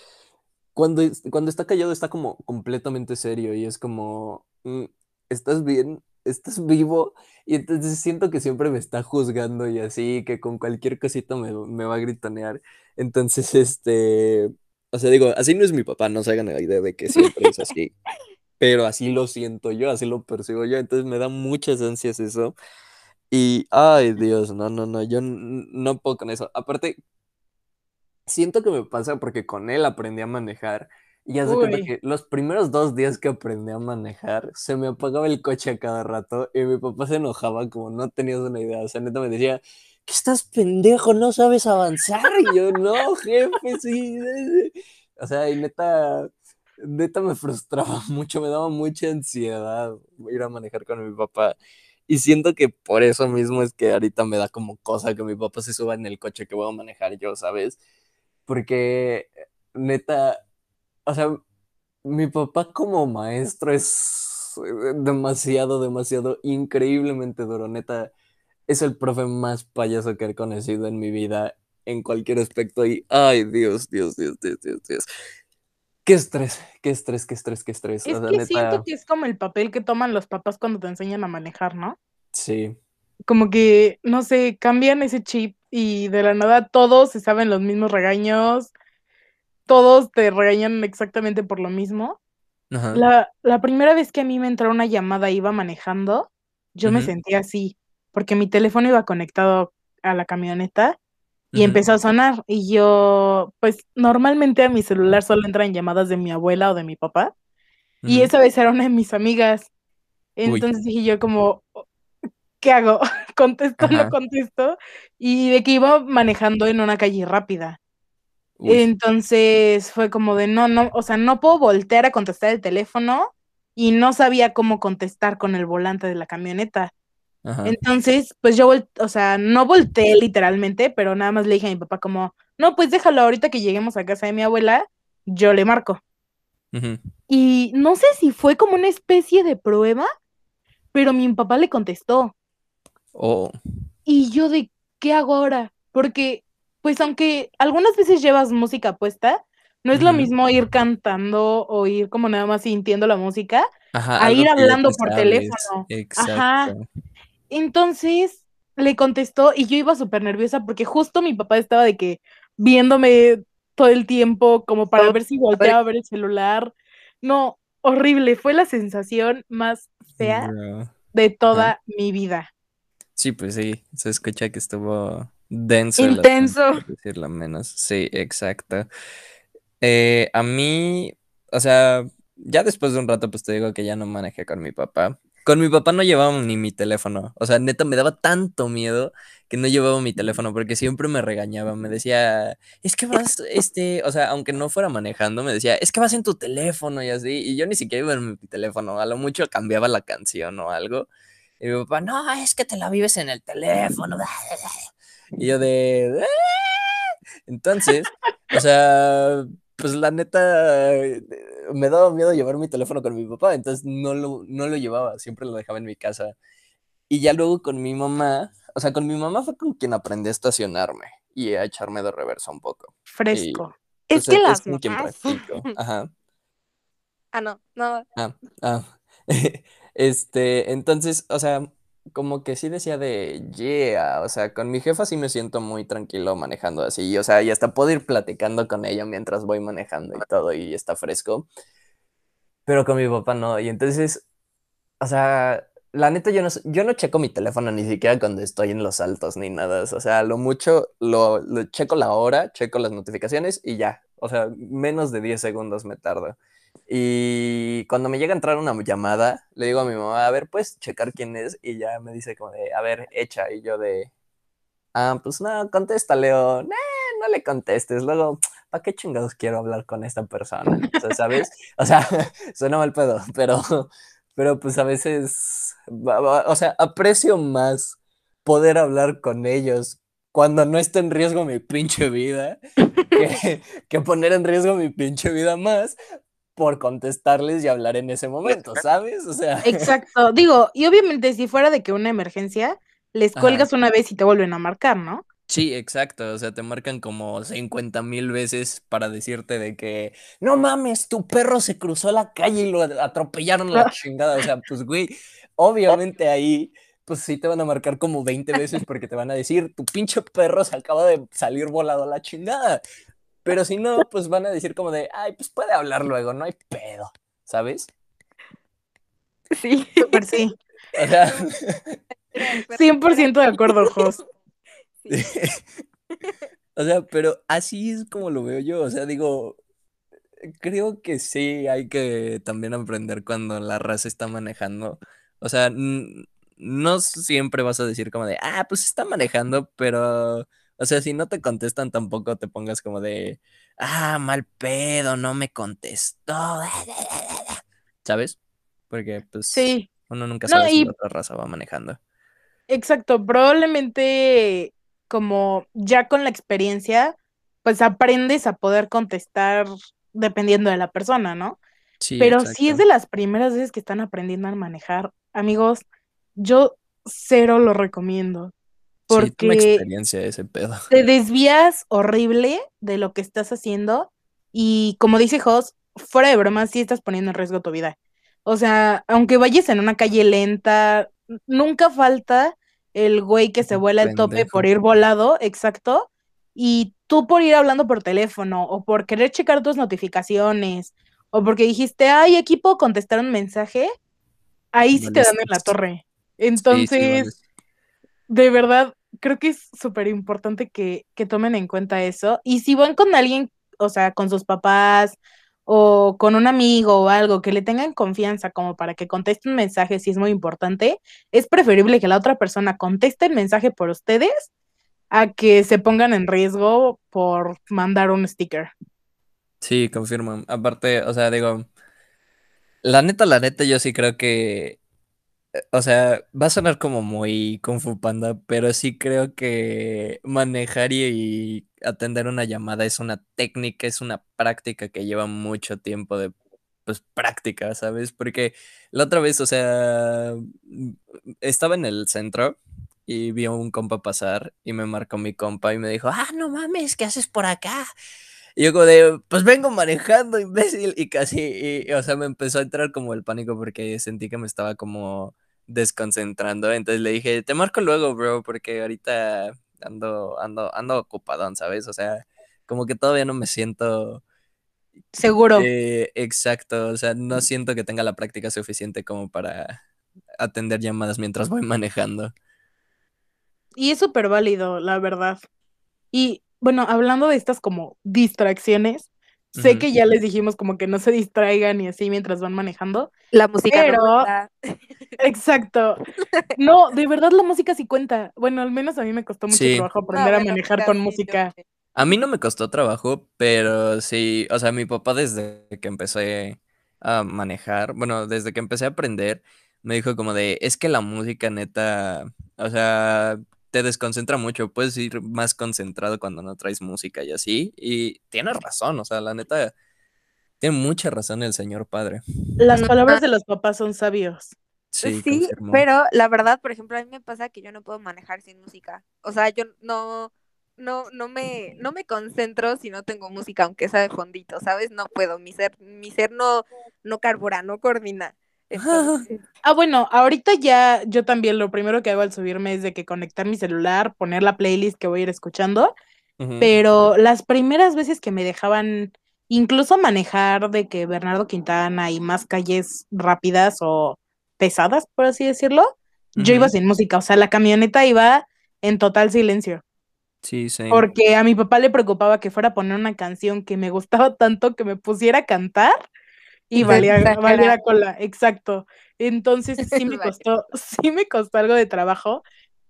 cuando, cuando está callado está como completamente serio y es como, "Mm, ¿estás bien? ¿Estás vivo? Y entonces siento que siempre me está juzgando y así, que con cualquier cosita me, me va a gritonear. Entonces, este, o sea, digo, así no es mi papá, no se hagan la idea de que siempre es así, pero así lo siento yo, así lo percibo yo, entonces me da muchas ansias eso. Y, ay, Dios, no, no, no, yo no puedo con eso. Aparte, siento que me pasa porque con él aprendí a manejar. Y haz de cuenta que los primeros dos días que aprendí a manejar, se me apagaba el coche a cada rato y mi papá se enojaba como no tenías una idea. O sea, neta me decía, ¿qué estás pendejo? ¿No sabes avanzar? Y yo, no, jefe, sí". O sea, y neta, neta me frustraba mucho, me daba mucha ansiedad ir a manejar con mi papá. Y siento que por eso mismo es que ahorita me da como cosa que mi papá se suba en el coche que voy a manejar yo, ¿sabes? Porque neta, o sea, mi papá como maestro es eh, demasiado, demasiado, increíblemente duro, neta. Es el profe más payaso que he conocido en mi vida en cualquier aspecto y, ay, Dios, Dios, Dios, Dios, Dios, Dios. Qué estrés, qué estrés, qué estrés, qué estrés. Es O sea, que siento que es como el papel que toman los papás cuando te enseñan a manejar, ¿no? sí. Como que, no sé, cambian ese chip y de la nada todos se saben los mismos regaños, todos te regañan exactamente por lo mismo. Ajá. La, la primera vez que a mí me entró una llamada iba manejando, yo me sentía así, porque mi teléfono iba conectado a la camioneta y empezó a sonar y yo, pues normalmente a mi celular solo entran llamadas de mi abuela o de mi papá y esa vez era una de mis amigas. Uy. Entonces dije yo como, ¿qué hago? ¿Contesto o no contesto? Y de que iba manejando en una calle rápida. Uy, Entonces fue como de no, no, o sea, no puedo voltear a contestar el teléfono y no sabía cómo contestar con el volante de la camioneta. Ajá. Entonces, pues yo, o sea, no volteé literalmente, pero nada más le dije a mi papá como, no, pues déjalo ahorita que lleguemos a casa de mi abuela, yo le marco. Y no sé si fue como una especie de prueba, pero mi papá le contestó. Oh, Y yo de, ¿qué hago ahora? Porque, pues aunque algunas veces llevas música puesta, no es lo mismo ir cantando o ir como nada más sintiendo la música ajá, a ir hablando por teléfono. Ajá. Entonces le contestó y yo iba súper nerviosa porque justo mi papá estaba de que viéndome todo el tiempo como para ver si volteaba a ver el celular. No, horrible, fue la sensación más fea Bro. de toda mi vida. Sí, pues sí, se escucha que estuvo denso. Intenso. decirlo menos. Sí, exacto. Eh, a mí, o sea, ya después de un rato, pues te digo que ya no manejé con mi papá. Con mi papá no llevaba ni mi teléfono. O sea, neta, me daba tanto miedo que no llevaba mi teléfono porque siempre me regañaba. Me decía, es que vas, este, o sea, aunque no fuera manejando, me decía, es que vas en tu teléfono y así. Y yo ni siquiera iba en mi teléfono. A lo mucho cambiaba la canción o algo. Y mi papá, no, es que te la vives en el teléfono. Y yo de... "Ah". Entonces, o sea, pues la neta, me daba miedo llevar mi teléfono con mi papá, entonces no lo, no lo llevaba, siempre lo dejaba en mi casa. Y ya luego con mi mamá, o sea, con mi mamá fue con quien aprendí a estacionarme y a echarme de reversa un poco. Fresco. Es Pues, que es las con quien mamás. practico. Ajá. Ah, no, no. Ah, ah. Este, entonces, o sea, como que sí decía de, yeah, o sea, con mi jefa sí me siento muy tranquilo manejando así, o sea, y hasta puedo ir platicando con ella mientras voy manejando y todo, y está fresco, pero con mi papá no, y entonces, o sea, la neta yo no, yo no checo mi teléfono ni siquiera cuando estoy en los altos ni nada, o sea, lo mucho, lo, lo checo la hora, checo las notificaciones y ya, o sea, menos de 10 segundos me tardo. Y cuando me llega a entrar una llamada, le digo a mi mamá, a ver, puedes checar quién es, y ya me dice como de, a ver, echa, y yo de, ah, pues no, contesta, Leo, "Nah, no le contestes, luego, ¿para qué chingados quiero hablar con esta persona? O sea, ¿sabes? O sea, suena mal pedo, pero, pero pues a veces, o sea, aprecio más poder hablar con ellos cuando no está en riesgo mi pinche vida, que, que poner en riesgo mi pinche vida más por contestarles y hablar en ese momento, ¿sabes? O sea, Exacto. Digo, y obviamente si fuera de que una emergencia, les Ajá. cuelgas una vez y te vuelven a marcar, ¿no? sí, exacto, o sea, te marcan como 50 mil veces para decirte de que, no mames, tu perro se cruzó la calle y lo atropellaron a la chingada, o sea, pues güey, obviamente ahí, pues sí te van a marcar como 20 veces porque te van a decir, tu pinche perro se acaba de salir volado a la chingada, pero si no, pues van a decir como de, ay, pues puede hablar luego, no hay pedo, ¿sabes? Sí. Súper sí. O sea... 100% de acuerdo, Jos. Sí. O sea, pero así es como lo veo yo. O sea, digo, creo que sí hay que también aprender cuando la raza está manejando. O sea, no siempre vas a decir como de, ah, pues está manejando, pero, o sea, si no te contestan tampoco te pongas como de, ah, mal pedo, no me contestó. ¿Sabes? Porque, pues, Sí, uno nunca No, sabe si y- la otra raza va manejando. exacto. Probablemente como ya con la experiencia, pues aprendes a poder contestar dependiendo de la persona, ¿no? Sí, Pero si es de las primeras veces que están aprendiendo a manejar, amigos, yo cero lo recomiendo. Sí, Porque experiencia ese pedo. te desvías horrible de lo que estás haciendo y como dice Jos, fuera de broma, sí estás poniendo en riesgo tu vida. O sea, aunque vayas en una calle lenta, nunca falta el güey que se vuela el tope por ir volado, exacto, y tú por ir hablando por teléfono o por querer checar tus notificaciones o porque dijiste, ay, aquí puedo contestar un mensaje, ahí sí te dan en la torre. Sí, sí, Entonces, de verdad, creo que es súper importante que, que tomen en cuenta eso. Y si van con alguien, o sea, con sus papás o con un amigo o algo que le tengan confianza como para que conteste un mensaje si es muy importante, es preferible que la otra persona conteste el mensaje por ustedes a que se pongan en riesgo por mandar un sticker. Sí, confirmo. Aparte, o sea, digo, la neta, la neta, yo sí creo que, o sea, va a sonar como muy Kung pero sí creo que manejar y, y atender una llamada es una técnica, es una práctica que lleva mucho tiempo de, pues, práctica, ¿sabes? Porque la otra vez, o sea, estaba en el centro y vi a un compa pasar y me marcó mi compa y me dijo, ah, no mames, ¿qué haces por acá? Y yo como de, pues vengo manejando, imbécil, y casi, y, o sea, me empezó a entrar como el pánico porque sentí que me estaba como desconcentrando, entonces le dije, te marco luego, bro, porque ahorita ando, ando, ando ocupadón, ¿sabes? O sea, como que todavía no me siento... Seguro. eh, exacto, o sea, no siento que tenga la práctica suficiente como para atender llamadas mientras voy manejando. Y es súper válido, la verdad. Y bueno, hablando de estas como distracciones, sé que ya les dijimos como que no se distraigan y así mientras van manejando. La música Pero-. Exacto. No, de verdad la música sí cuenta. Bueno, al menos a mí me costó mucho Sí. trabajo No, aprender a bueno, manejar con sí, música. A mí no me costó trabajo, pero sí, o sea, mi papá desde que empecé a manejar, bueno, desde que empecé a aprender, me dijo como de, es que la música neta, o sea, te desconcentra mucho, puedes ir más concentrado cuando no traes música y así, y tienes razón, o sea, la neta, tiene mucha razón el señor padre. Las palabras de los papás son sabios. Sí, Sí, pero la verdad, por ejemplo, a mí me pasa que yo no puedo manejar sin música. O sea, yo no, no, no me, no me concentro si no tengo música, aunque sea de fondito, ¿sabes? No puedo. Mi ser, mi ser no, no carbura, no coordina. Entonces, Ah, bueno, ahorita ya yo también lo primero que hago al subirme es de que conectar mi celular, poner la playlist que voy a ir escuchando, pero las primeras veces que me dejaban incluso manejar de que Bernardo Quintana y más calles rápidas o pesadas, por así decirlo, yo iba sin música, o sea, la camioneta iba en total silencio, Sí, sí. porque a mi papá le preocupaba que fuera a poner una canción que me gustaba tanto que me pusiera a cantar y valía, exagera. valiera cola, exacto. Entonces sí me costó, sí me costó algo de trabajo,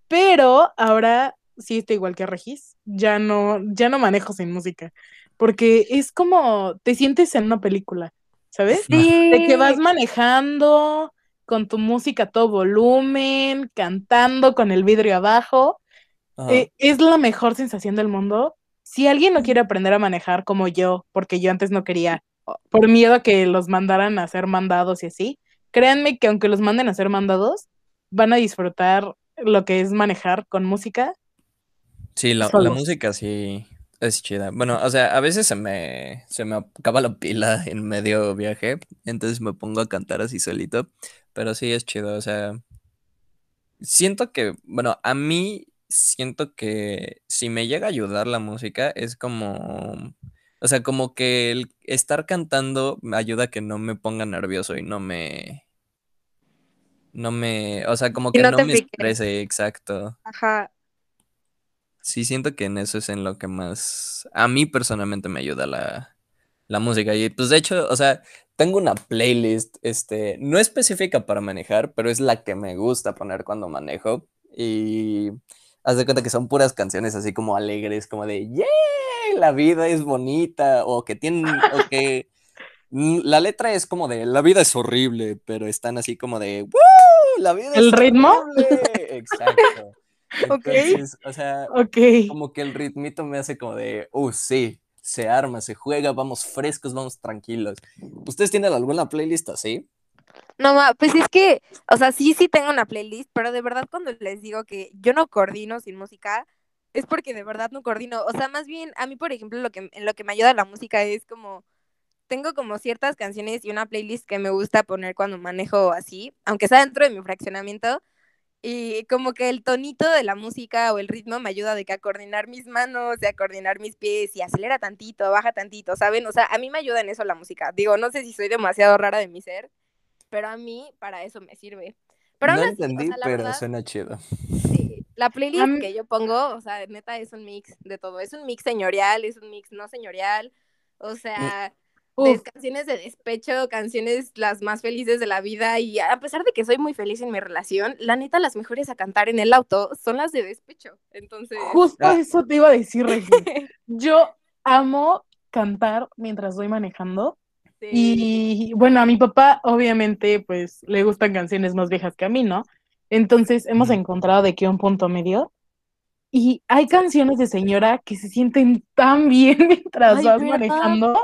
pero ahora sí estoy igual que Regis, ya no, ya no manejo sin música, porque es como te sientes en una película, ¿sabes? De que vas sí, manejando con tu música a todo volumen, cantando con el vidrio abajo, eh, es la mejor sensación del mundo. Si alguien no quiere aprender a manejar como yo, porque yo antes no quería, por miedo a que los mandaran a hacer mandados y así, créanme que aunque los manden a hacer mandados, van a disfrutar lo que es manejar con música. Sí, la, la música sí es chida. Bueno, o sea, a veces se me, se me acaba la pila en medio viaje, entonces me pongo a cantar así solito, pero sí es chido, o sea, siento que, bueno, a mí siento que si me llega a ayudar la música es como, o sea, como que el estar cantando me ayuda a que no me ponga nervioso y no me, no me, o sea, como que no me estrese, exacto. Ajá. Sí, siento que en eso es en lo que más a mí personalmente me ayuda la, la música. Y pues de hecho, o sea, tengo una playlist, este, no específica para manejar, pero es la que me gusta poner cuando manejo. Y haz de cuenta que son puras canciones así como alegres, como de ¡Yeah! La vida es bonita. O que tienen, o que la letra es como de la vida es horrible, pero están así como de ¡Woo! La vida ¿El es ritmo? horrible. Exacto. Entonces, o sea, Ok. como que el ritmito me hace como de, uh, sí, se arma, se juega, vamos frescos, vamos tranquilos. ¿Ustedes tienen alguna playlist así? No, ma, pues es que, o sea, sí, sí tengo una playlist, pero de verdad cuando les digo que yo no coordino sin música, es porque de verdad no coordino. O sea, más bien, a mí, por ejemplo, lo que, en lo que me ayuda la música es como, tengo como ciertas canciones y una playlist que me gusta poner cuando manejo así, aunque sea dentro de mi fraccionamiento, y como que el tonito de la música o el ritmo me ayuda de que a coordinar mis manos, y a coordinar mis pies, y acelera tantito, baja tantito, ¿saben? O sea, a mí me ayuda en eso la música. Digo, no sé si soy demasiado rara de mi ser, pero a mí para eso me sirve. Pero no aún así, entendí, o sea, pero verdad, suena chido. sí, la playlist mí- que yo pongo, o sea, neta es un mix de todo. Es un mix señorial, es un mix no señorial. O sea, de canciones de despecho, canciones las más felices de la vida y a pesar de que soy muy feliz en mi relación, la neta las mejores a cantar en el auto son las de despecho. Entonces, justo Ah. eso te iba a decir, Regi. Yo amo cantar mientras voy manejando. Sí. Y bueno, a mi papá obviamente pues le gustan canciones más viejas que a mí, ¿no? Entonces hemos encontrado de que un punto medio. Y hay canciones de señora que se sienten tan bien mientras Ay, vas ¿verdad? manejando.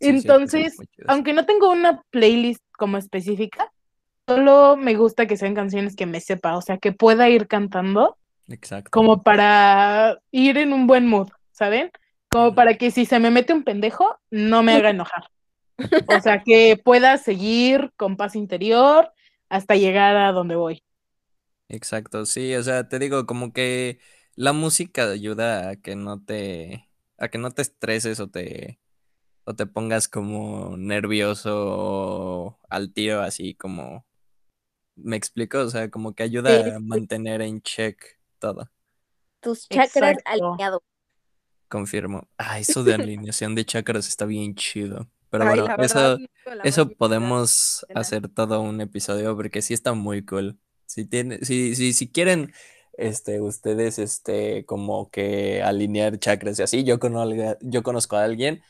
Sí, sí, Entonces, chidas. aunque no tengo una playlist como específica, solo me gusta que sean canciones que me sepa, o sea, que pueda ir cantando Exacto. como para ir en un buen mood, ¿saben? Como para que si se me mete un pendejo, no me haga enojar. O sea, que pueda seguir con paz interior hasta llegar a donde voy. Exacto, sí, o sea, te digo, como que la música ayuda a que no te, a que no te estreses o te, o te pongas como nervioso o al tiro, así como, ¿me explico? O sea, como que ayuda Sí, a mantener en check todo, Tus chakras Exacto. alineados. confirmo. Ah, eso de alineación de chakras está bien chido. Pero Ay, bueno, eso, eso podemos hacer todo un episodio porque sí está muy cool. Si tiene, si, si, si quieren, este, ustedes, este, como que alinear chakras y así, yo conozco, yo conozco a alguien,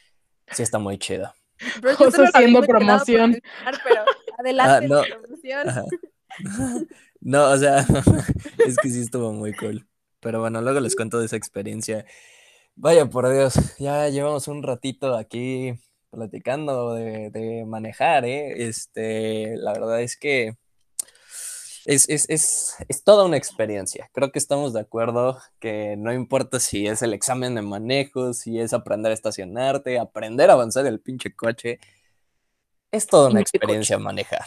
sí está muy chido. Yo haciendo promoción. pero adelante no. la promoción. Ajá. No, o sea, es que sí estuvo muy cool. Pero bueno, luego les cuento de esa experiencia. Vaya por Dios, ya llevamos un ratito aquí platicando de, de manejar, ¿eh? Este, la verdad es que es, es, es, es toda una experiencia. Creo que estamos de acuerdo que no importa si es el examen de manejo, si es aprender a estacionarte, aprender a avanzar el pinche coche, es toda una experiencia manejar.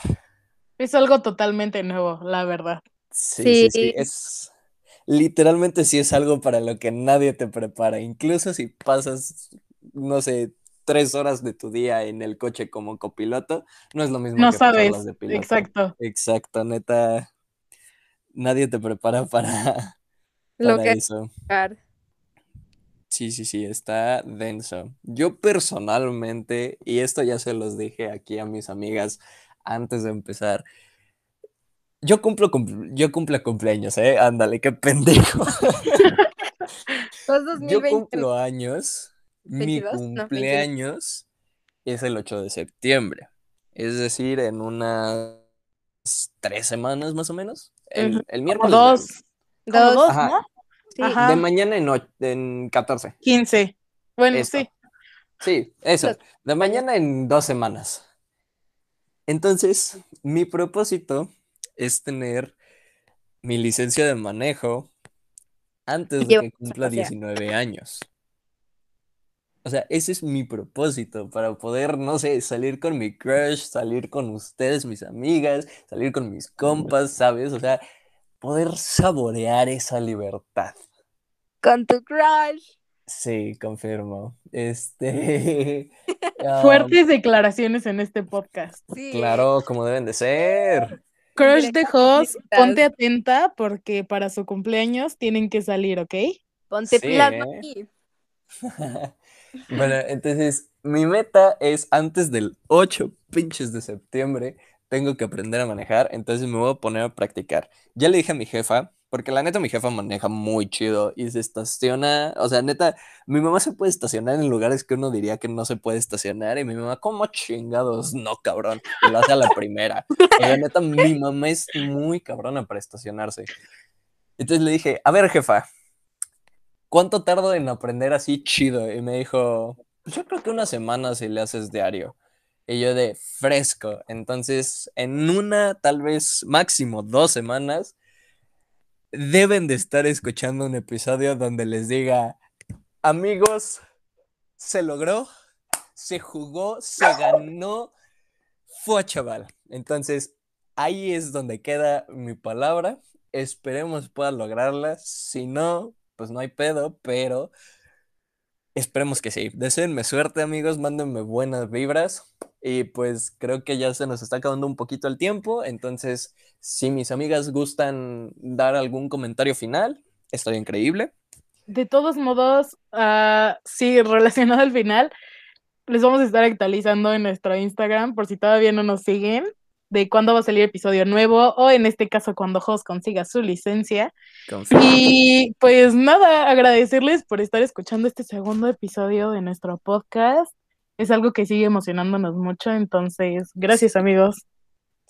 Es algo totalmente nuevo, la verdad. Sí, sí, sí, Sí. es literalmente sí es algo para lo que nadie te prepara, incluso si pasas, no sé, tres horas de tu día en el coche como copiloto, no es lo mismo No que sabes, pasarlas de piloto. exacto. Exacto, neta, nadie te prepara para, Lo para que eso. Sí, sí, sí, está denso. Yo personalmente, y esto ya se los dije aquí a mis amigas antes de empezar, yo cumplo, cumpl- yo cumplo cumpleaños, ¿eh? Ándale, qué pendejo. Yo 2020. cumplo años, mi 22, no, 21. cumpleaños es el 8 de septiembre, es decir, en unas tres semanas más o menos. El, Ujú. el Como miércoles dos, como Dos. Ajá. ¿no? Sí. Ajá. de mañana en, en 14. 15. Bueno, Eso. sí. Sí, eso. De mañana en dos semanas. Entonces, mi propósito es tener mi licencia de manejo antes de que cumpla pasear. 19 años. O sea, ese es mi propósito para poder, no sé, salir con mi crush, salir con ustedes, mis amigas, salir con mis compas, ¿sabes? O sea, poder saborear esa libertad. Con tu crush. Sí, confirmo. Este. um, Fuertes declaraciones en este podcast. Sí. Claro, como deben de ser. Crush de explícitas. ponte atenta porque para su cumpleaños tienen que salir, ¿ok? Ponte Sí, pilas, ¿eh? mami. Bueno, entonces mi meta es antes del 8 pinches de septiembre, tengo que aprender a manejar, entonces me voy a poner a practicar. Ya le dije a mi jefa, porque la neta mi jefa maneja muy chido y se estaciona, o sea, neta, mi mamá se puede estacionar en lugares que uno diría que no se puede estacionar y mi mamá, ¿cómo chingados? No, cabrón, y lo hace a la primera. O sea, neta, mi mamá es muy cabrona para estacionarse. Entonces le dije, a ver, jefa, ¿cuánto tardo en aprender así chido? Y me dijo, yo creo que una semana si le haces diario. Y yo de fresco. Entonces, en una, tal vez máximo dos semanas, deben de estar escuchando un episodio donde les diga, amigos, se logró, se jugó, se ganó, fue chaval. Entonces, ahí es donde queda mi palabra. Esperemos pueda lograrla. Si no, pues no hay pedo, pero esperemos que sí. Deseenme suerte, amigos, mándenme buenas vibras. Y pues creo que ya se nos está acabando un poquito el tiempo. Entonces, si mis amigas gustan dar algún comentario final, estaría increíble. De todos modos, ah, sí, relacionado al final, les vamos a estar actualizando en nuestro Instagram por si todavía no nos siguen de cuándo va a salir episodio nuevo o en este caso cuando Jos consiga su licencia. Y pues nada, agradecerles por estar escuchando este segundo episodio de nuestro podcast. Es algo que sigue emocionándonos mucho, entonces gracias amigos.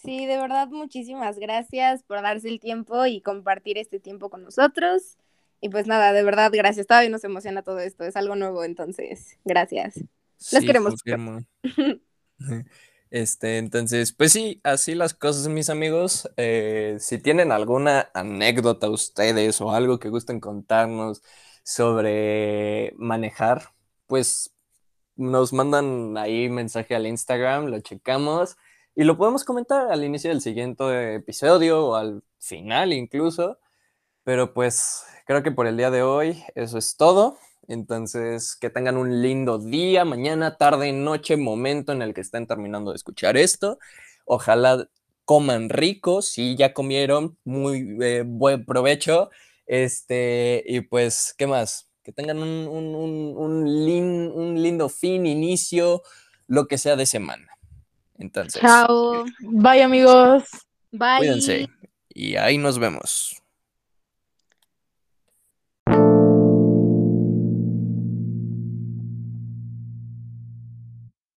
Sí, de verdad, muchísimas gracias por darse el tiempo y compartir este tiempo con nosotros. Y pues nada, de verdad, gracias. Todavía nos emociona todo esto, es algo nuevo, entonces, gracias. Los Sí, queremos. Este, entonces, pues sí, así las cosas, mis amigos. Eh, si tienen alguna anécdota ustedes o algo que gusten contarnos sobre manejar, pues nos mandan ahí mensaje al Instagram, lo checamos y lo podemos comentar al inicio del siguiente episodio o al final incluso. Pero pues creo que por el día de hoy eso es todo. Entonces, que tengan un lindo día, mañana, tarde, noche, momento en el que estén terminando de escuchar esto. Ojalá coman rico, si ya comieron, muy eh, buen provecho. Este, y pues, ¿qué más? Que tengan un, un- un- un lin- un lindo fin, inicio, lo que sea de semana. Entonces, Chao. Bye amigos. Bye. cuídense y ahí nos vemos.